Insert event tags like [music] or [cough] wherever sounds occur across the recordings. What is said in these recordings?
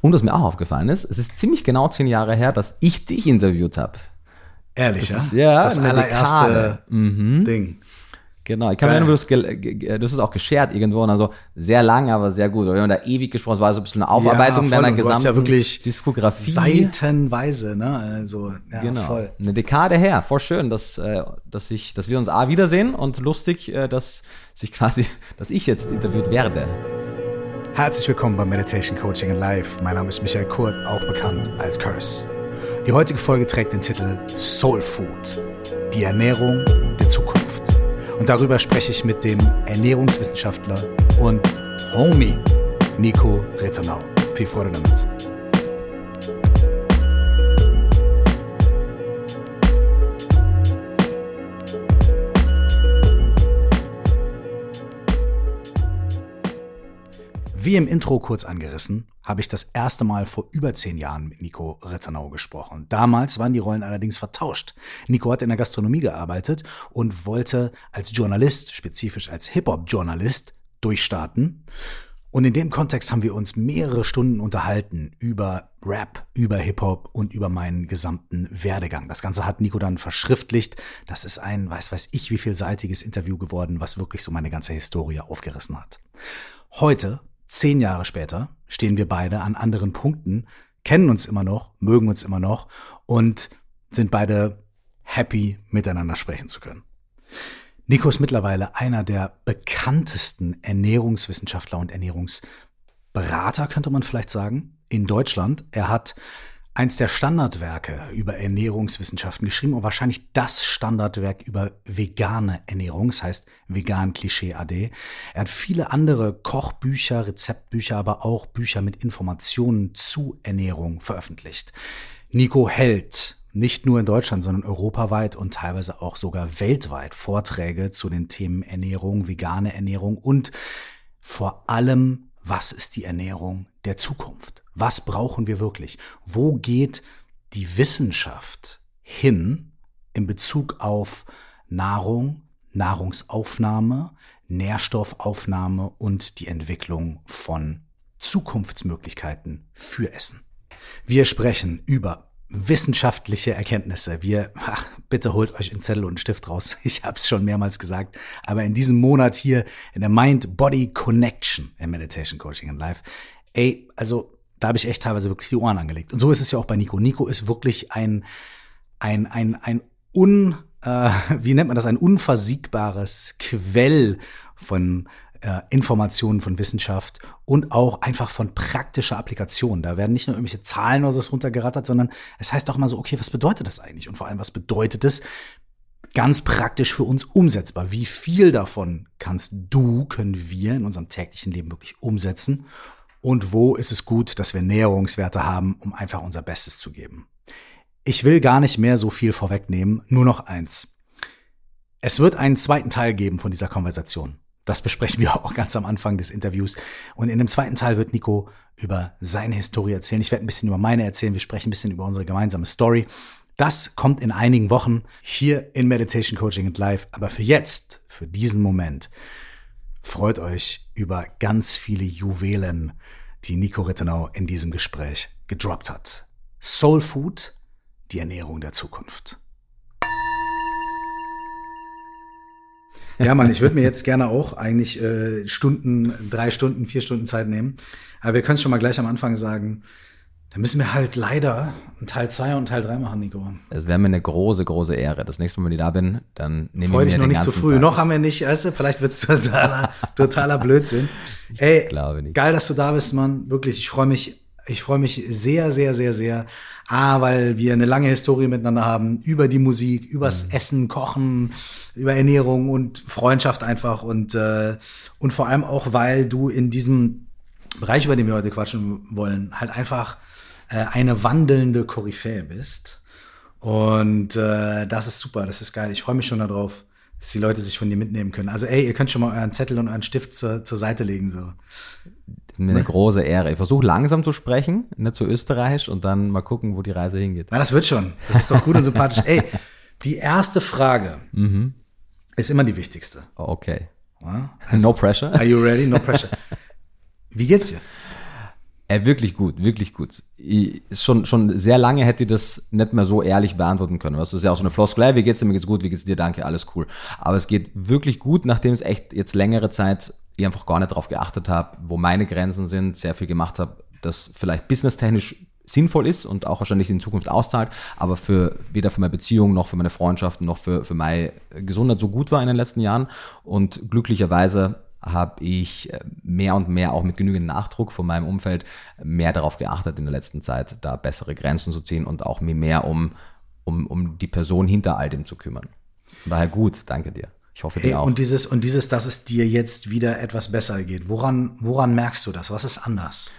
Und was mir auch aufgefallen ist, es ist ziemlich genau zehn Jahre her, dass ich dich interviewt habe. Ehrlich, Das ja? ist- ja, Das allererste. Mhm. Ding. Genau, ich kann mir erinnern, du hast, du es auch geshared irgendwo und also sehr lang, aber sehr gut. Wir haben da ewig gesprochen, es war so ein bisschen eine Aufarbeitung voll. deiner Und du hast gesamten ja wirklich Diskografie. Seitenweise, ne? Also, ja, Genau. voll. Eine Dekade her. Voll schön, dass, äh, dass, ich, dass wir uns A wiedersehen und lustig, äh, dass sich quasi, [laughs] dass ich jetzt interviewt werde. Herzlich willkommen beim Meditation Coaching in Life. Mein Name ist Michael Kurt, auch bekannt als Curse. Die heutige Folge trägt den Titel Soul Food, die Ernährung der Zukunft. Und darüber spreche ich mit dem Ernährungswissenschaftler und Homie Nico Rettenau. Viel Freude damit. Wie im Intro kurz angerissen, habe ich das erste Mal vor über zehn Jahren mit Nico Rettenau gesprochen. Damals waren die Rollen allerdings vertauscht. Nico hat in der Gastronomie gearbeitet und wollte als Journalist, spezifisch als Hip-Hop-Journalist, durchstarten. Und in dem Kontext haben wir uns mehrere Stunden unterhalten über Rap, über Hip-Hop und über meinen gesamten Werdegang. Das Ganze hat Nico dann verschriftlicht. Das ist ein, weiß weiß ich, wie vielseitiges Interview geworden, was wirklich so meine ganze Historie aufgerissen hat. Heute, zehn Jahre später, stehen wir beide an anderen Punkten, kennen uns immer noch, mögen uns immer noch und sind beide happy, miteinander sprechen zu können. Nico ist mittlerweile einer der bekanntesten Ernährungswissenschaftler und Ernährungsberater, könnte man vielleicht sagen, in Deutschland. Er hat eins der Standardwerke über Ernährungswissenschaften geschrieben und wahrscheinlich das Standardwerk über vegane Ernährung, das heißt Vegan Klischee AD. Er hat viele andere Kochbücher, Rezeptbücher, aber auch Bücher mit Informationen zu Ernährung veröffentlicht. Nico hält nicht nur in Deutschland, sondern europaweit und teilweise auch sogar weltweit Vorträge zu den Themen Ernährung, vegane Ernährung und vor allem, was ist die Ernährung der Zukunft? Was brauchen wir wirklich? Wo geht die Wissenschaft hin in Bezug auf Nahrung, Nahrungsaufnahme, Nährstoffaufnahme und die Entwicklung von Zukunftsmöglichkeiten für Essen? Wir sprechen über wissenschaftliche Erkenntnisse. Wir, ach, bitte holt euch einen Zettel und einen Stift raus. [laughs] Ich habe es schon mehrmals gesagt, aber in diesem Monat hier in der Mind-Body Connection im Meditation Coaching in Life, ey, also da habe ich echt teilweise wirklich die Ohren angelegt. Und so ist es ja auch bei Nico. Nico ist wirklich ein ein ein ein un äh, [laughs] wie nennt man das ein unversiegbares Quell von äh, Informationen von Wissenschaft und auch einfach von praktischer Applikation. Da werden nicht nur irgendwelche Zahlen oder so runtergerattert, sondern es heißt auch immer so, okay, was bedeutet das eigentlich? Und vor allem, was bedeutet es ganz praktisch für uns umsetzbar? Wie viel davon kannst du, können wir in unserem täglichen Leben wirklich umsetzen? Und wo ist es gut, dass wir Näherungswerte haben, um einfach unser Bestes zu geben? Ich will gar nicht mehr so viel vorwegnehmen, nur noch eins. Es wird einen zweiten Teil geben von dieser Konversation. Das besprechen wir auch ganz am Anfang des Interviews. Und in dem zweiten Teil wird Nico über seine Historie erzählen. Ich werde ein bisschen über meine erzählen. Wir sprechen ein bisschen über unsere gemeinsame Story. Das kommt in einigen Wochen hier in Meditation Coaching and Life. Aber für jetzt, für diesen Moment, freut euch über ganz viele Juwelen, die Nico Rittenau in diesem Gespräch gedroppt hat. Soul Food, die Ernährung der Zukunft. Ja, Mann, ich würde mir jetzt gerne auch eigentlich äh, Stunden, drei Stunden, vier Stunden Zeit nehmen. Aber wir können schon mal gleich am Anfang sagen, da müssen wir halt leider einen Teil 2 und Teil 3 machen, Nico. Es wäre mir eine große, große Ehre. Das nächste Mal, wenn ich da bin, dann nehme Freu ich dich mir noch den nicht zu früh. Tag. Noch haben wir nicht, weißt du, vielleicht wird's totaler, totaler Blödsinn. Ey, glaube nicht. geil, dass du da bist, Mann. Wirklich, ich freue mich, ich freue mich sehr, sehr, sehr, sehr. A, weil wir eine lange Historie miteinander haben, über die Musik, übers Essen, Kochen, über Ernährung und Freundschaft einfach und, äh, und vor allem auch, weil du in diesem Bereich, über den wir heute quatschen wollen, halt einfach äh, eine wandelnde Koryphäe bist. Und äh, das ist super, das ist geil. Ich freue mich schon darauf, dass die Leute sich von dir mitnehmen können. Also ey, ihr könnt schon mal euren Zettel und euren Stift zur, zur Seite legen. So. Mir eine große Ehre. Ich versuche langsam zu sprechen, nicht zu österreichisch und dann mal gucken, wo die Reise hingeht. Na, das wird schon. Das ist doch gut und sympathisch. Ey, die erste Frage ist immer die wichtigste. Okay. Ja? no pressure. Are you ready? No pressure. Wie geht's dir? Ey, wirklich gut, wirklich gut. Ich, schon, schon sehr lange hätte ich das nicht mehr so ehrlich beantworten können. Weißt du, das ist ja auch so eine Floskel, wie geht's dir, mir geht's gut, wie geht's dir, danke, alles cool. Aber es geht wirklich gut, nachdem es echt jetzt längere Zeit ich einfach gar nicht darauf geachtet habe, wo meine Grenzen sind, sehr viel gemacht habe, das vielleicht businesstechnisch sinnvoll ist und auch wahrscheinlich in Zukunft auszahlt, aber für weder für meine Beziehung noch für meine Freundschaften noch für, für meine Gesundheit so gut war in den letzten Jahren. Und glücklicherweise habe ich äh, mehr und mehr auch mit genügend Nachdruck von meinem Umfeld mehr darauf geachtet in der letzten Zeit, da bessere Grenzen zu ziehen und auch mir mehr um, um, um die Person hinter all dem zu kümmern. Von daher gut, danke dir. Ich hoffe, dir auch. Und dieses, und dieses, dass es dir jetzt wieder etwas besser geht. Woran, woran merkst du das? Was ist anders?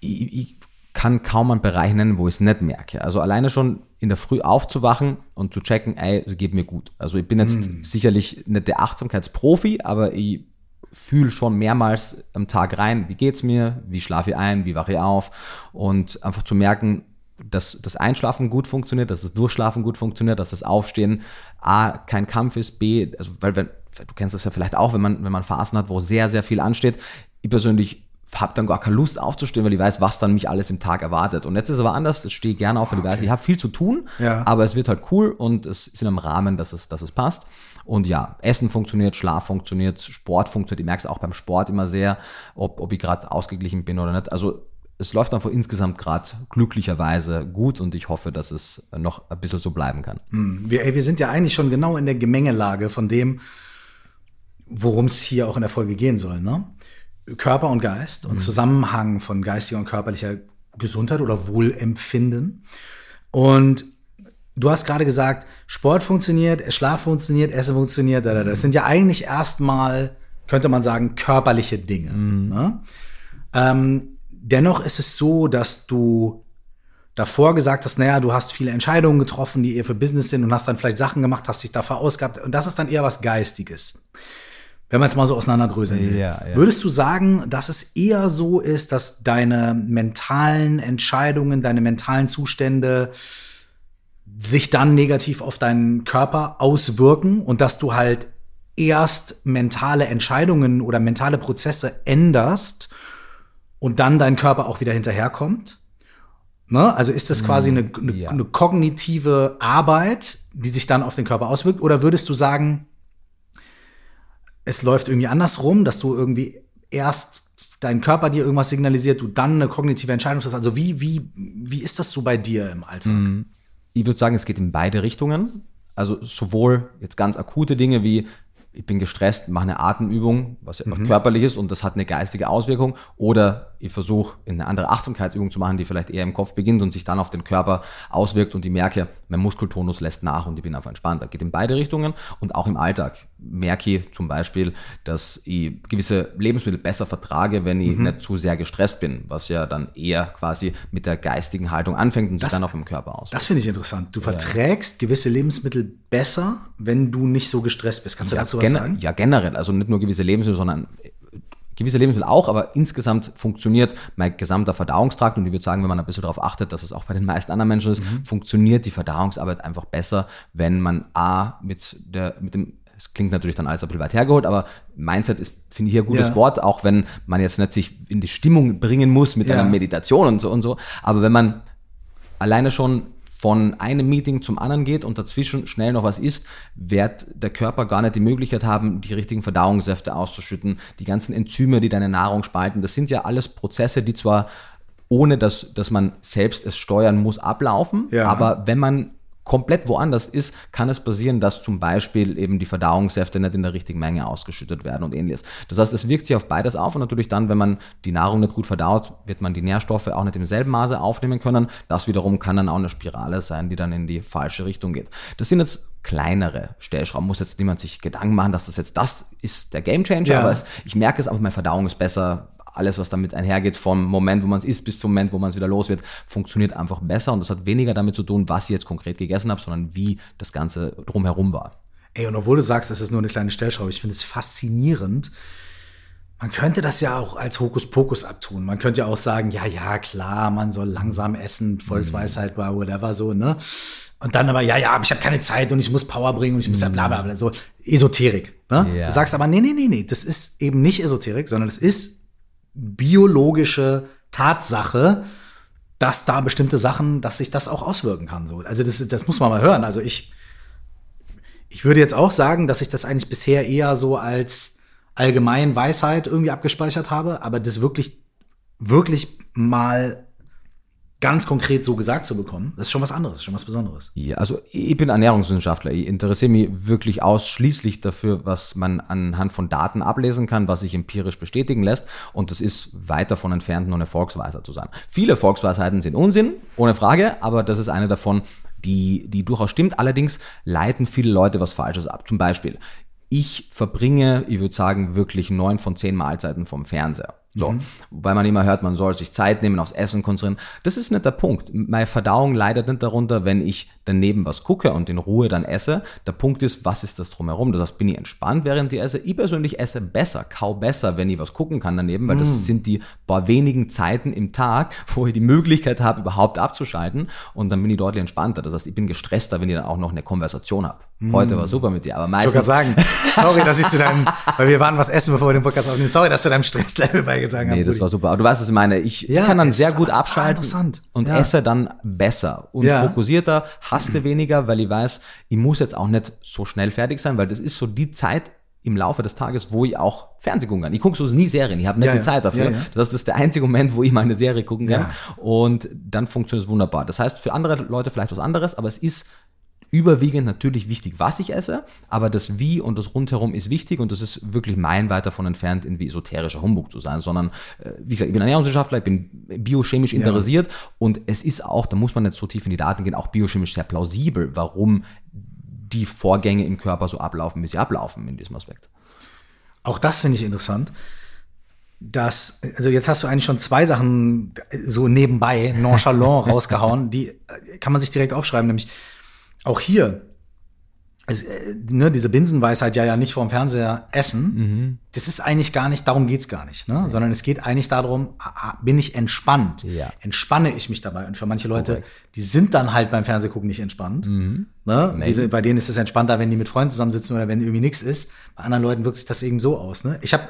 Ich, ich kann kaum einen Bereich nennen, wo ich es nicht merke. Also alleine schon in der Früh aufzuwachen und zu checken, ey, es geht mir gut. Also ich bin jetzt mm. sicherlich nicht der Achtsamkeitsprofi, aber ich fühle schon mehrmals am Tag rein, wie geht's mir, wie schlafe ich ein, wie wache ich auf und einfach zu merken, dass das Einschlafen gut funktioniert, dass das Durchschlafen gut funktioniert, dass das Aufstehen A kein Kampf ist, B, also weil wenn, du kennst das ja vielleicht auch, wenn man, wenn man Phasen hat, wo sehr, sehr viel ansteht. Ich persönlich habe dann gar keine Lust aufzustehen, weil ich weiß, was dann mich alles im Tag erwartet. Und jetzt ist es aber anders, ich stehe gerne auf, weil okay. ich weiß, ich habe viel zu tun, ja. aber es wird halt cool und es ist in einem Rahmen, dass es, dass es passt. Und ja, Essen funktioniert, Schlaf funktioniert, Sport funktioniert. Ich merke es auch beim Sport immer sehr, ob, ob ich gerade ausgeglichen bin oder nicht. Also es läuft einfach insgesamt gerade glücklicherweise gut und ich hoffe, dass es noch ein bisschen so bleiben kann. Hm. Wir, ey, wir sind ja eigentlich schon genau in der Gemengelage von dem, worum es hier auch in der Folge gehen soll. Ne? Körper und Geist und mhm. Zusammenhang von geistiger und körperlicher Gesundheit oder Wohlempfinden. Und du hast gerade gesagt, Sport funktioniert, Schlaf funktioniert, Essen funktioniert. Das sind ja eigentlich erstmal, könnte man sagen, körperliche Dinge. Mhm. Ne? Ähm, dennoch ist es so, dass du davor gesagt hast, naja, du hast viele Entscheidungen getroffen, die eher für Business sind und hast dann vielleicht Sachen gemacht, hast dich da verausgabt. Und das ist dann eher was Geistiges. Wenn man es mal so auseinanderdröseln will. Ja, ja. Würdest du sagen, dass es eher so ist, dass deine mentalen Entscheidungen, deine mentalen Zustände sich dann negativ auf deinen Körper auswirken und dass du halt erst mentale Entscheidungen oder mentale Prozesse änderst und dann dein Körper auch wieder hinterherkommt? Ne? Also ist das quasi eine, eine, ja. eine, kognitive Arbeit, die sich dann auf den Körper auswirkt? Oder würdest du sagen, es läuft irgendwie andersrum, dass du irgendwie erst dein Körper dir irgendwas signalisiert, du dann eine kognitive Entscheidung hast? Also wie, wie, wie ist das so bei dir im Alltag? Mhm ich würde sagen, es geht in beide Richtungen. Also sowohl jetzt ganz akute Dinge wie ich bin gestresst, mache eine Atemübung, was ja mhm. körperlich ist und das hat eine geistige Auswirkung. Oder ich versuche eine andere Achtsamkeitsübung zu machen, die vielleicht eher im Kopf beginnt und sich dann auf den Körper auswirkt und ich merke, mein Muskeltonus lässt nach und ich bin einfach entspannt. Das geht in beide Richtungen und auch im Alltag merke ich zum Beispiel, dass ich gewisse Lebensmittel besser vertrage, wenn ich mhm. nicht zu sehr gestresst bin, was ja dann eher quasi mit der geistigen Haltung anfängt und das, sich dann auf dem Körper aus. Das finde ich interessant. Du verträgst ja. gewisse Lebensmittel besser, wenn du nicht so gestresst bist. Kannst du ja, dazu was sagen? Ja, generell. Also nicht nur gewisse Lebensmittel, sondern gewisse Lebensmittel auch, aber insgesamt funktioniert mein gesamter Verdauungstrakt und ich würde sagen, wenn man ein bisschen darauf achtet, dass es auch bei den meisten anderen Menschen ist, mhm. funktioniert die Verdauungsarbeit einfach besser, wenn man A mit der, mit dem es klingt natürlich dann alles ein bisschen weit hergeholt, aber Mindset ist, finde ich, hier ein gutes ja. Wort, auch wenn man jetzt nicht sich in die Stimmung bringen muss mit ja. einer Meditation und so und so. Aber wenn man alleine schon von einem Meeting zum anderen geht und dazwischen schnell noch was isst, wird der Körper gar nicht die Möglichkeit haben, die richtigen Verdauungssäfte auszuschütten, die ganzen Enzyme, die deine Nahrung spalten. Das sind ja alles Prozesse, die zwar ohne dass, dass man selbst es steuern muss, ablaufen. Ja. Aber wenn man komplett woanders ist, kann es passieren, dass zum Beispiel eben die Verdauungssäfte nicht in der richtigen Menge ausgeschüttet werden und ähnliches. Das heißt, es wirkt sich auf beides auf und natürlich dann, wenn man die Nahrung nicht gut verdaut, wird man die Nährstoffe auch nicht im selben Maße aufnehmen können. Das wiederum kann dann auch eine Spirale sein, die dann in die falsche Richtung geht. Das sind jetzt kleinere Stellschrauben. Muss jetzt niemand sich Gedanken machen, dass das jetzt das ist der Gamechanger, ja. aber es, ich merke es einfach, meine Verdauung ist besser, alles, was damit einhergeht, vom Moment, wo man es isst, bis zum Moment, wo man es wieder los wird, funktioniert einfach besser. Und das hat weniger damit zu tun, was ich jetzt konkret gegessen habe, sondern wie das Ganze drumherum war. Ey, und obwohl du sagst, es ist nur eine kleine Stellschraube, ich finde es faszinierend. Man könnte das ja auch als Hokuspokus abtun. Man könnte ja auch sagen, ja, ja, klar, man soll langsam essen, Volksweisheit war whatever so, ne? Und dann aber, ja, ja, aber ich habe keine Zeit und ich muss Power bringen und ich muss ja bla bla bla, so Esoterik. Ne? Ja. Du sagst aber, nee, nee, nee, nee, das ist eben nicht Esoterik, sondern es ist biologische Tatsache, dass da bestimmte Sachen, dass sich das auch auswirken kann. So. Also das, das muss man mal hören. Also ich, ich würde jetzt auch sagen, dass ich das eigentlich bisher eher so als allgemein Weisheit irgendwie abgespeichert habe, aber das wirklich, wirklich mal ganz konkret so gesagt zu bekommen, das ist schon was anderes, schon was Besonderes. Ja, also ich bin Ernährungswissenschaftler. Ich interessiere mich wirklich ausschließlich dafür, was man anhand von Daten ablesen kann, was sich empirisch bestätigen lässt. Und das ist weit davon entfernt, nur eine Volksweisheit zu sein. Viele Volksweisheiten sind Unsinn, ohne Frage, aber das ist eine davon, die, die durchaus stimmt. Allerdings leiten viele Leute was Falsches ab. Zum Beispiel, ich verbringe, ich würde sagen, wirklich neun von zehn Mahlzeiten vom Fernseher. So. Mhm. Wobei man immer hört, man soll sich Zeit nehmen, aufs Essen konzentrieren. Das ist nicht der Punkt. Meine Verdauung leidet nicht darunter, wenn ich daneben was gucke und in Ruhe dann esse. Der Punkt ist, was ist das drumherum? Das heißt, bin ich entspannt, während ich esse? Ich persönlich esse besser, kau besser, wenn ich was gucken kann daneben, weil das mhm. sind die paar wenigen Zeiten im Tag, [laughs] wo ich die Möglichkeit habe, überhaupt abzuschalten. Und dann bin ich deutlich entspannter. Das heißt, ich bin gestresster, wenn ich dann auch noch eine Konversation habe. Heute war super mit dir, aber meistens. Ich sagen, sorry, dass ich zu deinem, [laughs] weil wir waren was essen, bevor wir den Podcast aufnehmen. Sorry, dass du deinem Stresslevel bei beigetragen Nee, das war super. Aber du weißt, was ich meine. Ich ja, kann dann sehr gut abschalten und ja. esse dann besser und ja. fokussierter, haste weniger, weil ich weiß, ich muss jetzt auch nicht so schnell fertig sein, weil das ist so die Zeit im Laufe des Tages, wo ich auch Fernsehen gucken kann. Ich gucke so nie Serien, ich habe nicht die Zeit dafür. Das ist der einzige Moment, wo ich meine Serie gucken kann. Und dann funktioniert es wunderbar. Das heißt, für andere Leute vielleicht was anderes, aber es ist überwiegend natürlich wichtig, was ich esse, aber das Wie und das Rundherum ist wichtig und das ist wirklich meilenweit davon entfernt, irgendwie esoterischer Humbug zu sein, sondern, äh, wie gesagt, ich bin Ernährungswissenschaftler, ich bin biochemisch interessiert ja. und es ist auch, da muss man nicht so tief in die Daten gehen, auch biochemisch sehr plausibel, warum die Vorgänge im Körper so ablaufen, wie sie ablaufen in diesem Aspekt. Auch das finde ich interessant dass, also jetzt hast du eigentlich schon zwei Sachen so nebenbei nonchalant [laughs] rausgehauen, die äh, kann man sich direkt aufschreiben, nämlich auch hier, also, ne, diese Binsenweisheit ja ja nicht vorm Fernseher essen, mhm. das ist eigentlich gar nicht, darum geht's gar nicht, ne? Ja. sondern es geht eigentlich darum, bin ich entspannt, ja. entspanne ich mich dabei. Und für manche Leute, Correct. die sind dann halt beim Fernsehgucken nicht entspannt. Mhm. Ne? Diese, bei denen ist es entspannter, wenn die mit Freunden zusammensitzen oder wenn irgendwie nichts ist. Bei anderen Leuten wirkt sich das eben so aus. Ne? Ich habe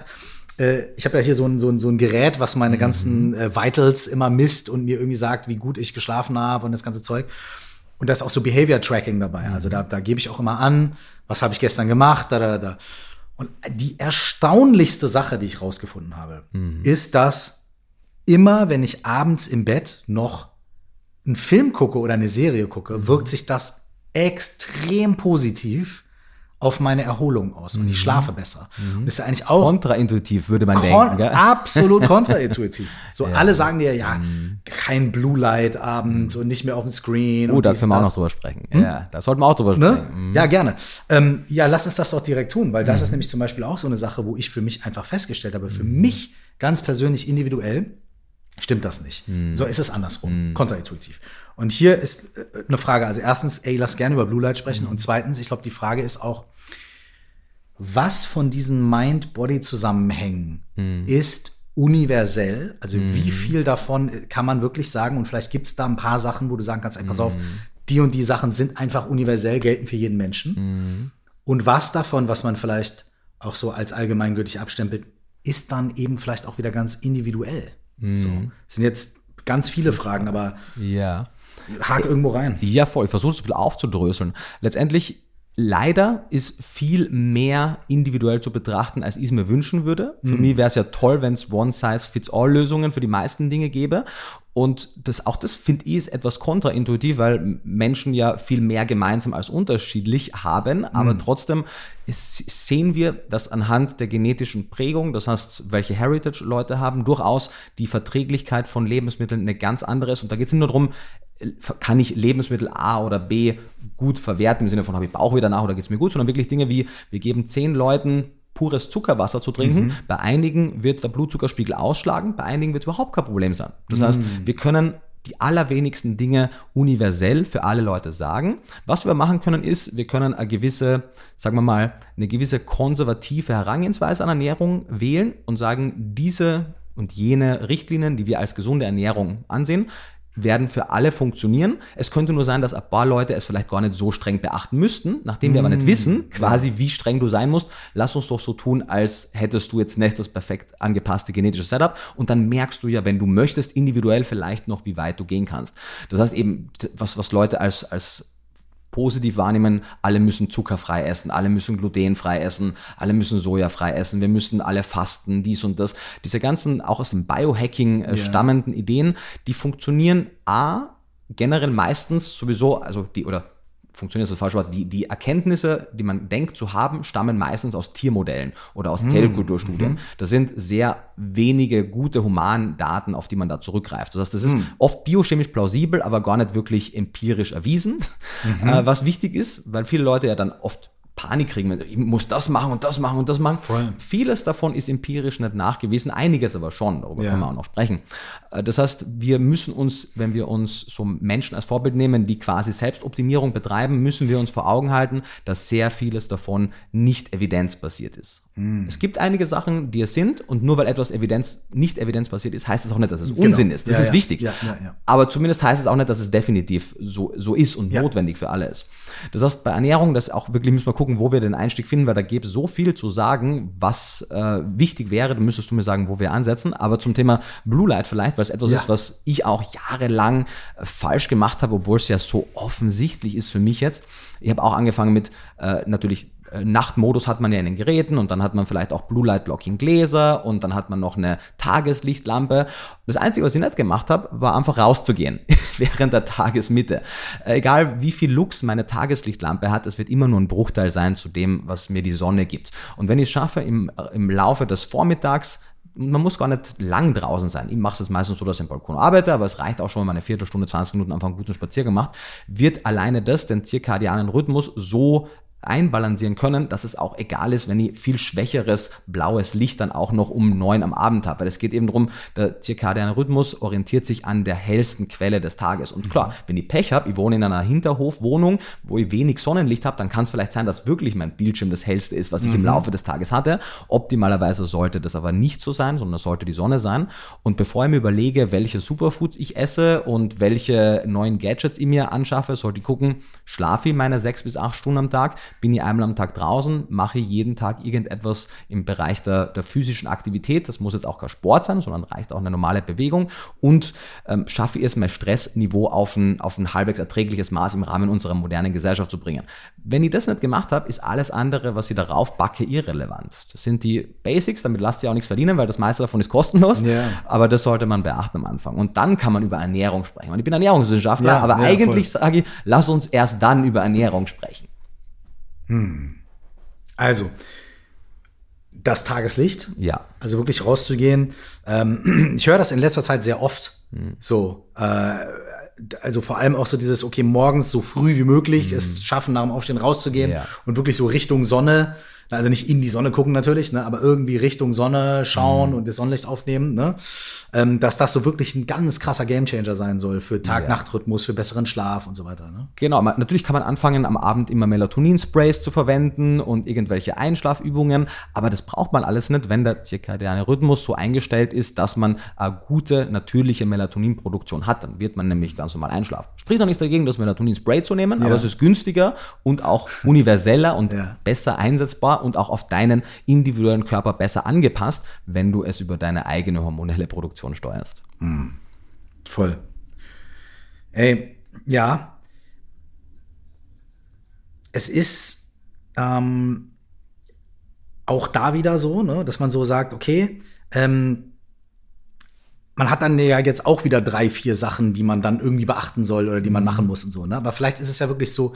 äh, ich habe ja hier so ein, so, ein, so ein Gerät, was meine mhm. ganzen äh, Vitals immer misst und mir irgendwie sagt, wie gut ich geschlafen habe und das ganze Zeug. Und da ist auch so Behavior Tracking dabei. Also da, da gebe ich auch immer an, was habe ich gestern gemacht, da, da, da. Und die erstaunlichste Sache, die ich rausgefunden habe, mhm. ist, dass immer, wenn ich abends im Bett noch einen Film gucke oder eine Serie gucke, mhm. wirkt sich das extrem positiv auf meine Erholung aus und ich mhm. schlafe besser. Mhm. Das ist eigentlich auch kontraintuitiv würde man denken, gell? absolut [laughs] kontraintuitiv. So ja. alle sagen dir ja, mhm. kein Blue Light abends und nicht mehr auf dem Screen. Oh, da können wir auch noch drüber sprechen. Hm? Ja, da sollten wir auch drüber ne? sprechen. Mhm. Ja, gerne. Ähm, ja, lass uns das doch direkt tun, weil das mhm. ist nämlich zum Beispiel auch so eine Sache, wo ich für mich einfach festgestellt habe, für mhm. mich ganz persönlich individuell stimmt das nicht. Mm. So ist es andersrum, mm. kontraintuitiv. Und hier ist äh, eine Frage, also erstens, ey, lass gerne über Blue Light sprechen mm. und zweitens, ich glaube, die Frage ist auch, was von diesen Mind-Body-Zusammenhängen mm. ist universell, also wie viel davon kann man wirklich sagen und vielleicht gibt es da ein paar Sachen, wo du sagen kannst, ey, pass auf, die und die Sachen sind einfach universell, gelten für jeden Menschen. Und was davon, was man vielleicht auch so als allgemeingültig abstempelt, ist dann eben vielleicht auch wieder ganz individuell. Mhm. So. Das sind jetzt ganz viele Fragen, aber ja. hak irgendwo rein. Ja, voll. Ich versuche es ein bisschen aufzudröseln. Letztendlich Leider ist viel mehr individuell zu betrachten, als ich es mir wünschen würde. Für mhm. mich wäre es ja toll, wenn es One-Size-Fits-All-Lösungen für die meisten Dinge gäbe. Und das, auch das finde ich ist etwas kontraintuitiv, weil Menschen ja viel mehr gemeinsam als unterschiedlich haben. Aber mhm. trotzdem sehen wir, dass anhand der genetischen Prägung, das heißt, welche Heritage Leute haben, durchaus die Verträglichkeit von Lebensmitteln eine ganz andere ist. Und da geht es nicht nur darum, kann ich Lebensmittel A oder B gut verwerten, im Sinne von habe ich Bauch wieder nach oder geht es mir gut, sondern wirklich Dinge wie, wir geben zehn Leuten pures Zuckerwasser zu trinken. Mhm. Bei einigen wird der Blutzuckerspiegel ausschlagen, bei einigen wird es überhaupt kein Problem sein. Das mhm. heißt, wir können die allerwenigsten Dinge universell für alle Leute sagen. Was wir machen können, ist, wir können eine gewisse, sagen wir mal, eine gewisse konservative Herangehensweise an Ernährung wählen und sagen, diese und jene Richtlinien, die wir als gesunde Ernährung ansehen, werden für alle funktionieren. Es könnte nur sein, dass ein paar Leute es vielleicht gar nicht so streng beachten müssten, nachdem wir aber nicht wissen, quasi wie streng du sein musst. Lass uns doch so tun, als hättest du jetzt nicht das perfekt angepasste genetische Setup und dann merkst du ja, wenn du möchtest, individuell vielleicht noch, wie weit du gehen kannst. Das heißt eben, was, was Leute als, als positiv wahrnehmen, alle müssen zuckerfrei essen, alle müssen glutenfrei essen, alle müssen sojafrei essen, wir müssen alle fasten, dies und das. Diese ganzen auch aus dem Biohacking äh, Ja. stammenden Ideen, die funktionieren A, generell meistens sowieso, also die, oder funktioniert das falsche Wort, die, die Erkenntnisse, die man denkt zu haben, stammen meistens aus Tiermodellen oder aus Zellkulturstudien. Das sind sehr wenige gute Humandaten, auf die man da zurückgreift. Das heißt, das ist oft biochemisch plausibel, aber gar nicht wirklich empirisch erwiesen. Äh, was wichtig ist, weil viele Leute ja dann oft Panik kriegen, ich muss das machen und das machen und das machen. Voll. Vieles davon ist empirisch nicht nachgewiesen, einiges aber schon, darüber Ja. können wir auch noch sprechen. Äh, Das heißt, wir müssen uns, wenn wir uns so Menschen als Vorbild nehmen, die quasi Selbstoptimierung betreiben, müssen wir uns vor Augen halten, dass sehr vieles davon nicht evidenzbasiert ist. Hm. Es gibt einige Sachen, die es sind und nur weil etwas Evidenz, nicht evidenzbasiert ist, heißt es auch nicht, dass es Unsinn ist. Das Genau. Ja, ist ja. wichtig. Ja. Aber zumindest heißt es auch nicht, dass es definitiv so, so ist und notwendig für alle ist. Das heißt, bei Ernährung, das auch wirklich müssen wir gucken, wo wir den Einstieg finden, weil da gäbe es so viel zu sagen, was äh, wichtig wäre. Da müsstest du mir sagen, wo wir ansetzen. Aber zum Thema Blue Light vielleicht, weil es etwas ist, was ich auch jahrelang äh, falsch gemacht habe, obwohl es ja so offensichtlich ist für mich jetzt. Ich habe auch angefangen mit äh, natürlich Nachtmodus hat man ja in den Geräten und dann hat man vielleicht auch Blue Light Blocking Gläser und dann hat man noch eine Tageslichtlampe. Das Einzige, was ich nicht gemacht habe, war einfach rauszugehen [laughs] während der Tagesmitte. Äh, Egal wie viel Lux meine Tageslichtlampe hat, es wird immer nur ein Bruchteil sein zu dem, was mir die Sonne gibt. Und wenn ich es schaffe, im, im Laufe des Vormittags man muss gar nicht lang draußen sein. Ich mache es meistens so, dass ich im Balkon arbeite, aber es reicht auch schon, wenn man eine Viertelstunde, 20 Minuten einfach einen guten Spaziergang macht. Wird alleine das den zirkadianen Rhythmus so einbalancieren können, dass es auch egal ist, wenn ich viel schwächeres blaues Licht dann auch noch um neun am Abend habe. Weil es geht eben darum, der zirkadiane Rhythmus orientiert sich an der hellsten Quelle des Tages. Und klar, wenn ich Pech habe, ich wohne in einer Hinterhofwohnung, wo ich wenig Sonnenlicht habe, dann kann es vielleicht sein, dass wirklich mein Bildschirm das hellste ist, was ich im Laufe des Tages hatte. Optimalerweise sollte das aber nicht so sein, sondern es sollte die Sonne sein. Und bevor ich mir überlege, welche Superfoods ich esse und welche neuen Gadgets ich mir anschaffe, sollte ich gucken, schlafe ich meine sechs bis acht Stunden am Tag, bin ich einmal am Tag draußen, mache ich jeden Tag irgendetwas im Bereich der, der physischen Aktivität. Das muss jetzt auch kein Sport sein, sondern reicht auch eine normale Bewegung und ähm, schaffe ich es, mein Stressniveau auf ein, auf ein halbwegs erträgliches Maß im Rahmen unserer modernen Gesellschaft zu bringen. Wenn ich das nicht gemacht habe, ist alles andere, was ich darauf backe, irrelevant. Das sind die Basics, damit lasst ihr auch nichts verdienen, weil das meiste davon ist kostenlos. Ja. Aber das sollte man beachten am Anfang. Und dann kann man über Ernährung sprechen. Und ich bin Ernährungswissenschaftler, Ja, aber ja, eigentlich sage ich, lass uns erst dann über Ernährung sprechen. Also, das Tageslicht. Ja. Also wirklich rauszugehen. Ähm, [clears throat] ich höre das in letzter Zeit sehr oft. Hm. So, äh, also vor allem auch so dieses, okay, morgens so früh wie möglich es schaffen, nach dem Aufstehen rauszugehen Hm. Ja. und wirklich so Richtung Sonne. Also nicht in die Sonne gucken natürlich, ne, aber irgendwie Richtung Sonne schauen Hm. und das Sonnenlicht aufnehmen, ne? Ähm, dass das so wirklich ein ganz krasser Gamechanger sein soll für Tag-Nacht-Rhythmus, für besseren Schlaf und so weiter. Ne? Genau, man, natürlich kann man anfangen, am Abend immer Melatonin-Sprays zu verwenden und irgendwelche Einschlafübungen, aber das braucht man alles nicht, wenn der zirkadiane Rhythmus so eingestellt ist, dass man eine gute, natürliche Melatoninproduktion hat. Dann wird man nämlich ganz normal einschlafen. Spricht auch nichts dagegen, das Melatonin-Spray zu nehmen, aber es ist günstiger und auch universeller und Ja. besser einsetzbar und auch auf deinen individuellen Körper besser angepasst, wenn du es über deine eigene hormonelle Produktion steuerst. Voll. Ey, ja. Es ist ähm, auch da wieder so, ne, dass man so sagt, okay, ähm, man hat dann ja jetzt auch wieder drei, vier Sachen, die man dann irgendwie beachten soll oder die man machen muss und so, ne? Aber vielleicht ist es ja wirklich so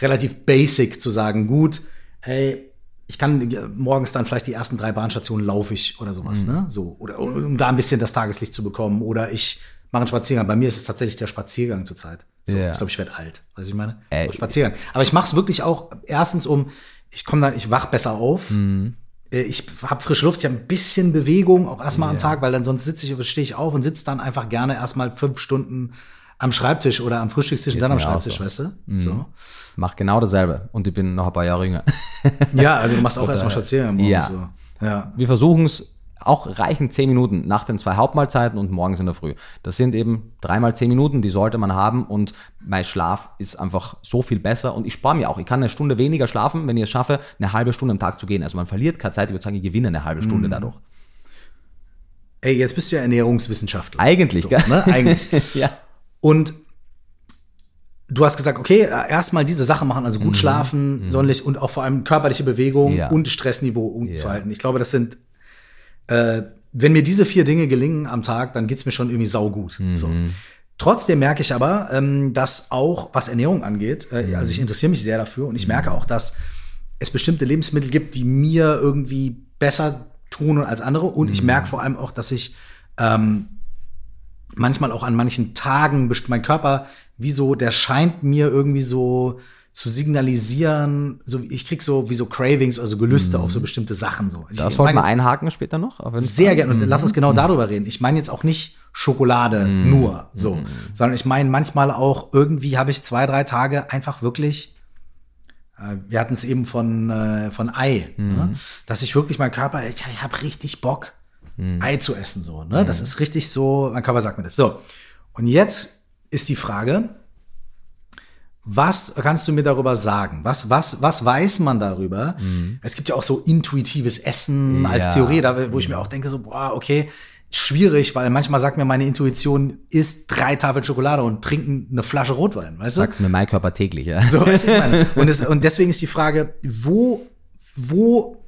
relativ basic zu sagen, gut, hey, ich kann morgens dann vielleicht die ersten drei Bahnstationen laufe ich oder sowas, ne? So. Oder um da ein bisschen das Tageslicht zu bekommen. Oder ich mache einen Spaziergang. Bei mir ist es tatsächlich der Spaziergang zurzeit. So, Ja. Ich glaube, ich werde alt. Was ich meine? Ey. Spaziergang. Aber ich mache es wirklich auch erstens um, ich komme dann, ich wach besser auf. Mhm. Äh, Ich habe frische Luft, ich habe ein bisschen Bewegung auch erstmal am Tag, weil dann sonst sitze ich, stehe ich auf und sitze dann einfach gerne erstmal fünf Stunden am Schreibtisch oder am Frühstückstisch und dann am Schreibtisch, so. weißt du? So. Mach genau dasselbe und ich bin noch ein paar Jahre jünger. [laughs] Ja, also du machst auch erstmal Spaziergang morgens ja. so. Ja. Wir versuchen es auch reichen zehn Minuten nach den zwei Hauptmahlzeiten und morgens in der Früh. Das sind eben dreimal zehn Minuten, die sollte man haben und mein Schlaf ist einfach so viel besser und ich spare mir auch. Ich kann eine Stunde weniger schlafen, wenn ich es schaffe, eine halbe Stunde am Tag zu gehen. Also man verliert keine Zeit, ich würde sagen, ich gewinne eine halbe Stunde mhm. dadurch. Ey, jetzt bist du ja Ernährungswissenschaftler. Eigentlich, so, gell? Ne? Eigentlich. [laughs] ja. Und du hast gesagt, okay, erstmal diese Sache machen, also gut mhm. schlafen, mhm. sonderlich und auch vor allem körperliche Bewegung ja. und Stressniveau umzuhalten. Ja. Ich glaube, das sind äh, wenn mir diese vier Dinge gelingen am Tag, dann geht's mir schon irgendwie saugut. Mhm. So. Trotzdem merke ich aber, ähm, dass auch, was Ernährung angeht, äh, also ich interessiere mich sehr dafür und ich merke auch, dass es bestimmte Lebensmittel gibt, die mir irgendwie besser tun als andere. Und ich mhm. merke vor allem auch, dass ich ähm, manchmal auch an manchen Tagen, mein Körper, wie so, der scheint mir irgendwie so zu signalisieren, so ich krieg so wie so Cravings, also Gelüste mm. auf so bestimmte Sachen so. Ich, das sollten wir einhaken später noch. Sehr gerne und mm. lass uns genau mm. darüber reden. Ich meine jetzt auch nicht Schokolade mm. nur so, mm. sondern ich meine manchmal auch irgendwie habe ich zwei drei Tage einfach wirklich äh, wir hatten es eben von, äh, von Ei, ne? Dass ich wirklich mein Körper, ich, ich habe richtig Bock, Ei zu essen. So, ne? Das ist richtig so, mein Körper sagt mir das. So. Und jetzt ist die Frage, was kannst du mir darüber sagen? Was, was, was weiß man darüber? Mhm. Es gibt ja auch so intuitives Essen als Theorie, da, wo ich mir auch denke, so, boah, okay, schwierig, weil manchmal sagt mir meine Intuition, isst drei Tafeln Schokolade und trinken eine Flasche Rotwein, weißt du? Sagt mir mein Körper täglich, ja. So, weißt du, ich meine. [laughs] Und, es, und deswegen ist die Frage, wo, wo,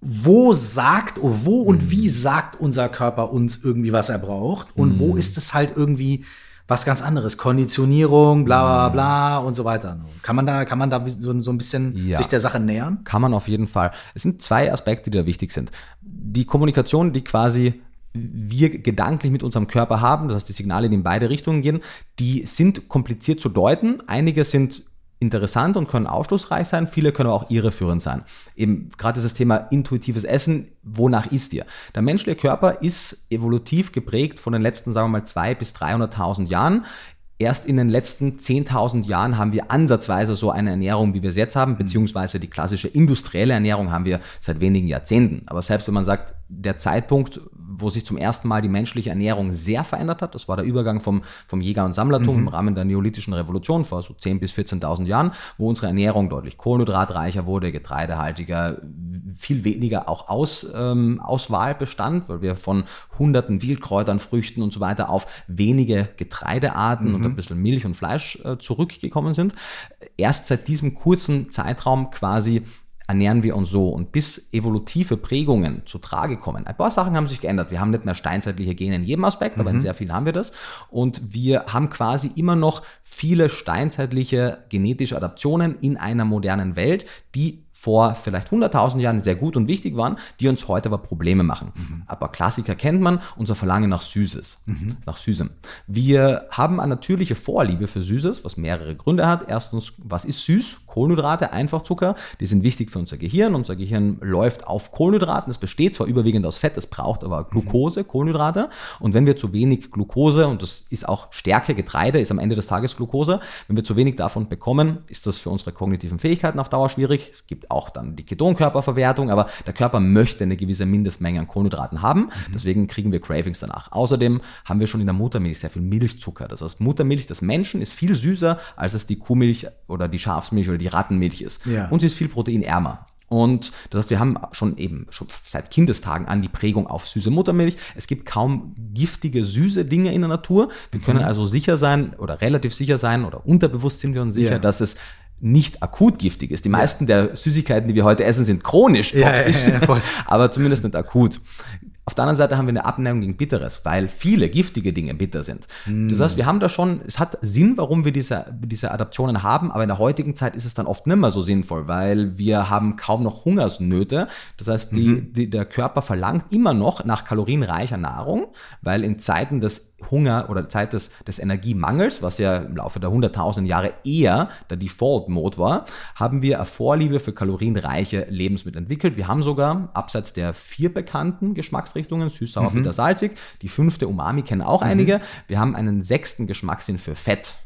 wo sagt, wo und mhm. wie sagt unser Körper uns irgendwie, was er braucht? Und mhm. wo ist es halt irgendwie, was ganz anderes. Konditionierung, bla bla mhm. bla und so weiter. Kann man da, kann man da so, so ein bisschen ja. sich der Sache nähern? Kann man auf jeden Fall. Es sind zwei Aspekte, die da wichtig sind. Die Kommunikation, die quasi wir gedanklich mit unserem Körper haben, das heißt die Signale, die in beide Richtungen gehen, die sind kompliziert zu deuten. Einige sind interessant und können aufschlussreich sein, viele können auch irreführend sein. Eben gerade dieses Thema intuitives Essen, wonach isst ihr? Der menschliche Körper ist evolutiv geprägt von den letzten, sagen wir mal, zwei bis 300.000 Jahren. Erst in den letzten 10.000 Jahren haben wir ansatzweise so eine Ernährung, wie wir es jetzt haben, beziehungsweise die klassische industrielle Ernährung haben wir seit wenigen Jahrzehnten. Aber selbst wenn man sagt, der Zeitpunkt, wo sich zum ersten Mal die menschliche Ernährung sehr verändert hat, das war der Übergang vom, vom Jäger- und Sammlertum mhm. im Rahmen der neolithischen Revolution vor so 10.000 bis 14.000 Jahren, wo unsere Ernährung deutlich kohlenhydratreicher wurde, getreidehaltiger, viel weniger auch aus, ähm, Auswahl bestand, weil wir von hunderten Wildkräutern, Früchten und so weiter auf wenige Getreidearten mhm. und ein bisschen Milch und Fleisch äh, zurückgekommen sind. Erst seit diesem kurzen Zeitraum quasi ernähren wir uns so. Und bis evolutive Prägungen zu Trage kommen, ein paar Sachen haben sich geändert. Wir haben nicht mehr steinzeitliche Gene in jedem Aspekt, aber in mhm. sehr vielen haben wir das. Und wir haben quasi immer noch viele steinzeitliche genetische Adaptionen in einer modernen Welt, die vor vielleicht 100.000 Jahren sehr gut und wichtig waren, die uns heute aber Probleme machen. Mhm. Aber Klassiker kennt man, unser Verlangen nach Süßes, mhm. nach Süßem. Wir haben eine natürliche Vorliebe für Süßes, was mehrere Gründe hat. Erstens, was ist süß? Kohlenhydrate, Einfachzucker, die sind wichtig für unser Gehirn. Unser Gehirn läuft auf Kohlenhydraten. Es besteht zwar überwiegend aus Fett, es braucht aber Glucose, Kohlenhydrate. Und wenn wir zu wenig Glucose, und das ist auch Stärke, Getreide ist am Ende des Tages Glucose, wenn wir zu wenig davon bekommen, ist das für unsere kognitiven Fähigkeiten auf Dauer schwierig. Es gibt auch dann die Ketonkörperverwertung, aber der Körper möchte eine gewisse Mindestmenge an Kohlenhydraten haben. Mhm. Deswegen kriegen wir Cravings danach. Außerdem haben wir schon in der Muttermilch sehr viel Milchzucker. Das heißt, Muttermilch des Menschen ist viel süßer, als es die Kuhmilch oder die Schafsmilch oder die Rattenmilch ist. Ja. Und sie ist viel proteinärmer. Und das heißt, wir haben schon eben schon seit Kindestagen an die Prägung auf süße Muttermilch. Es gibt kaum giftige, süße Dinge in der Natur. Wir können mhm. also sicher sein oder relativ sicher sein oder unterbewusst sind wir uns sicher, ja. dass es nicht akut giftig ist. Die meisten ja. der Süßigkeiten, die wir heute essen, sind chronisch toxisch, ja, ja, [laughs] aber zumindest nicht akut. Auf der anderen Seite haben wir eine Abneigung gegen Bitteres, weil viele giftige Dinge bitter sind. Mm. Das heißt, wir haben da schon, es hat Sinn, warum wir diese, diese Adaptionen haben, aber in der heutigen Zeit ist es dann oft nicht mehr so sinnvoll, weil wir haben kaum noch Hungersnöte. Das heißt, die, mhm. die, der Körper verlangt immer noch nach kalorienreicher Nahrung, weil in Zeiten des Hunger oder Zeit des, des Energiemangels, was ja im Laufe der 100.000 Jahre eher der Default-Mode war, haben wir eine Vorliebe für kalorienreiche Lebensmittel entwickelt. Wir haben sogar, abseits der vier bekannten Geschmacksrichtungen, süß, sauer, mhm. bitter, salzig, die fünfte Umami kennen auch mhm. einige, wir haben einen sechsten Geschmackssinn für Fett.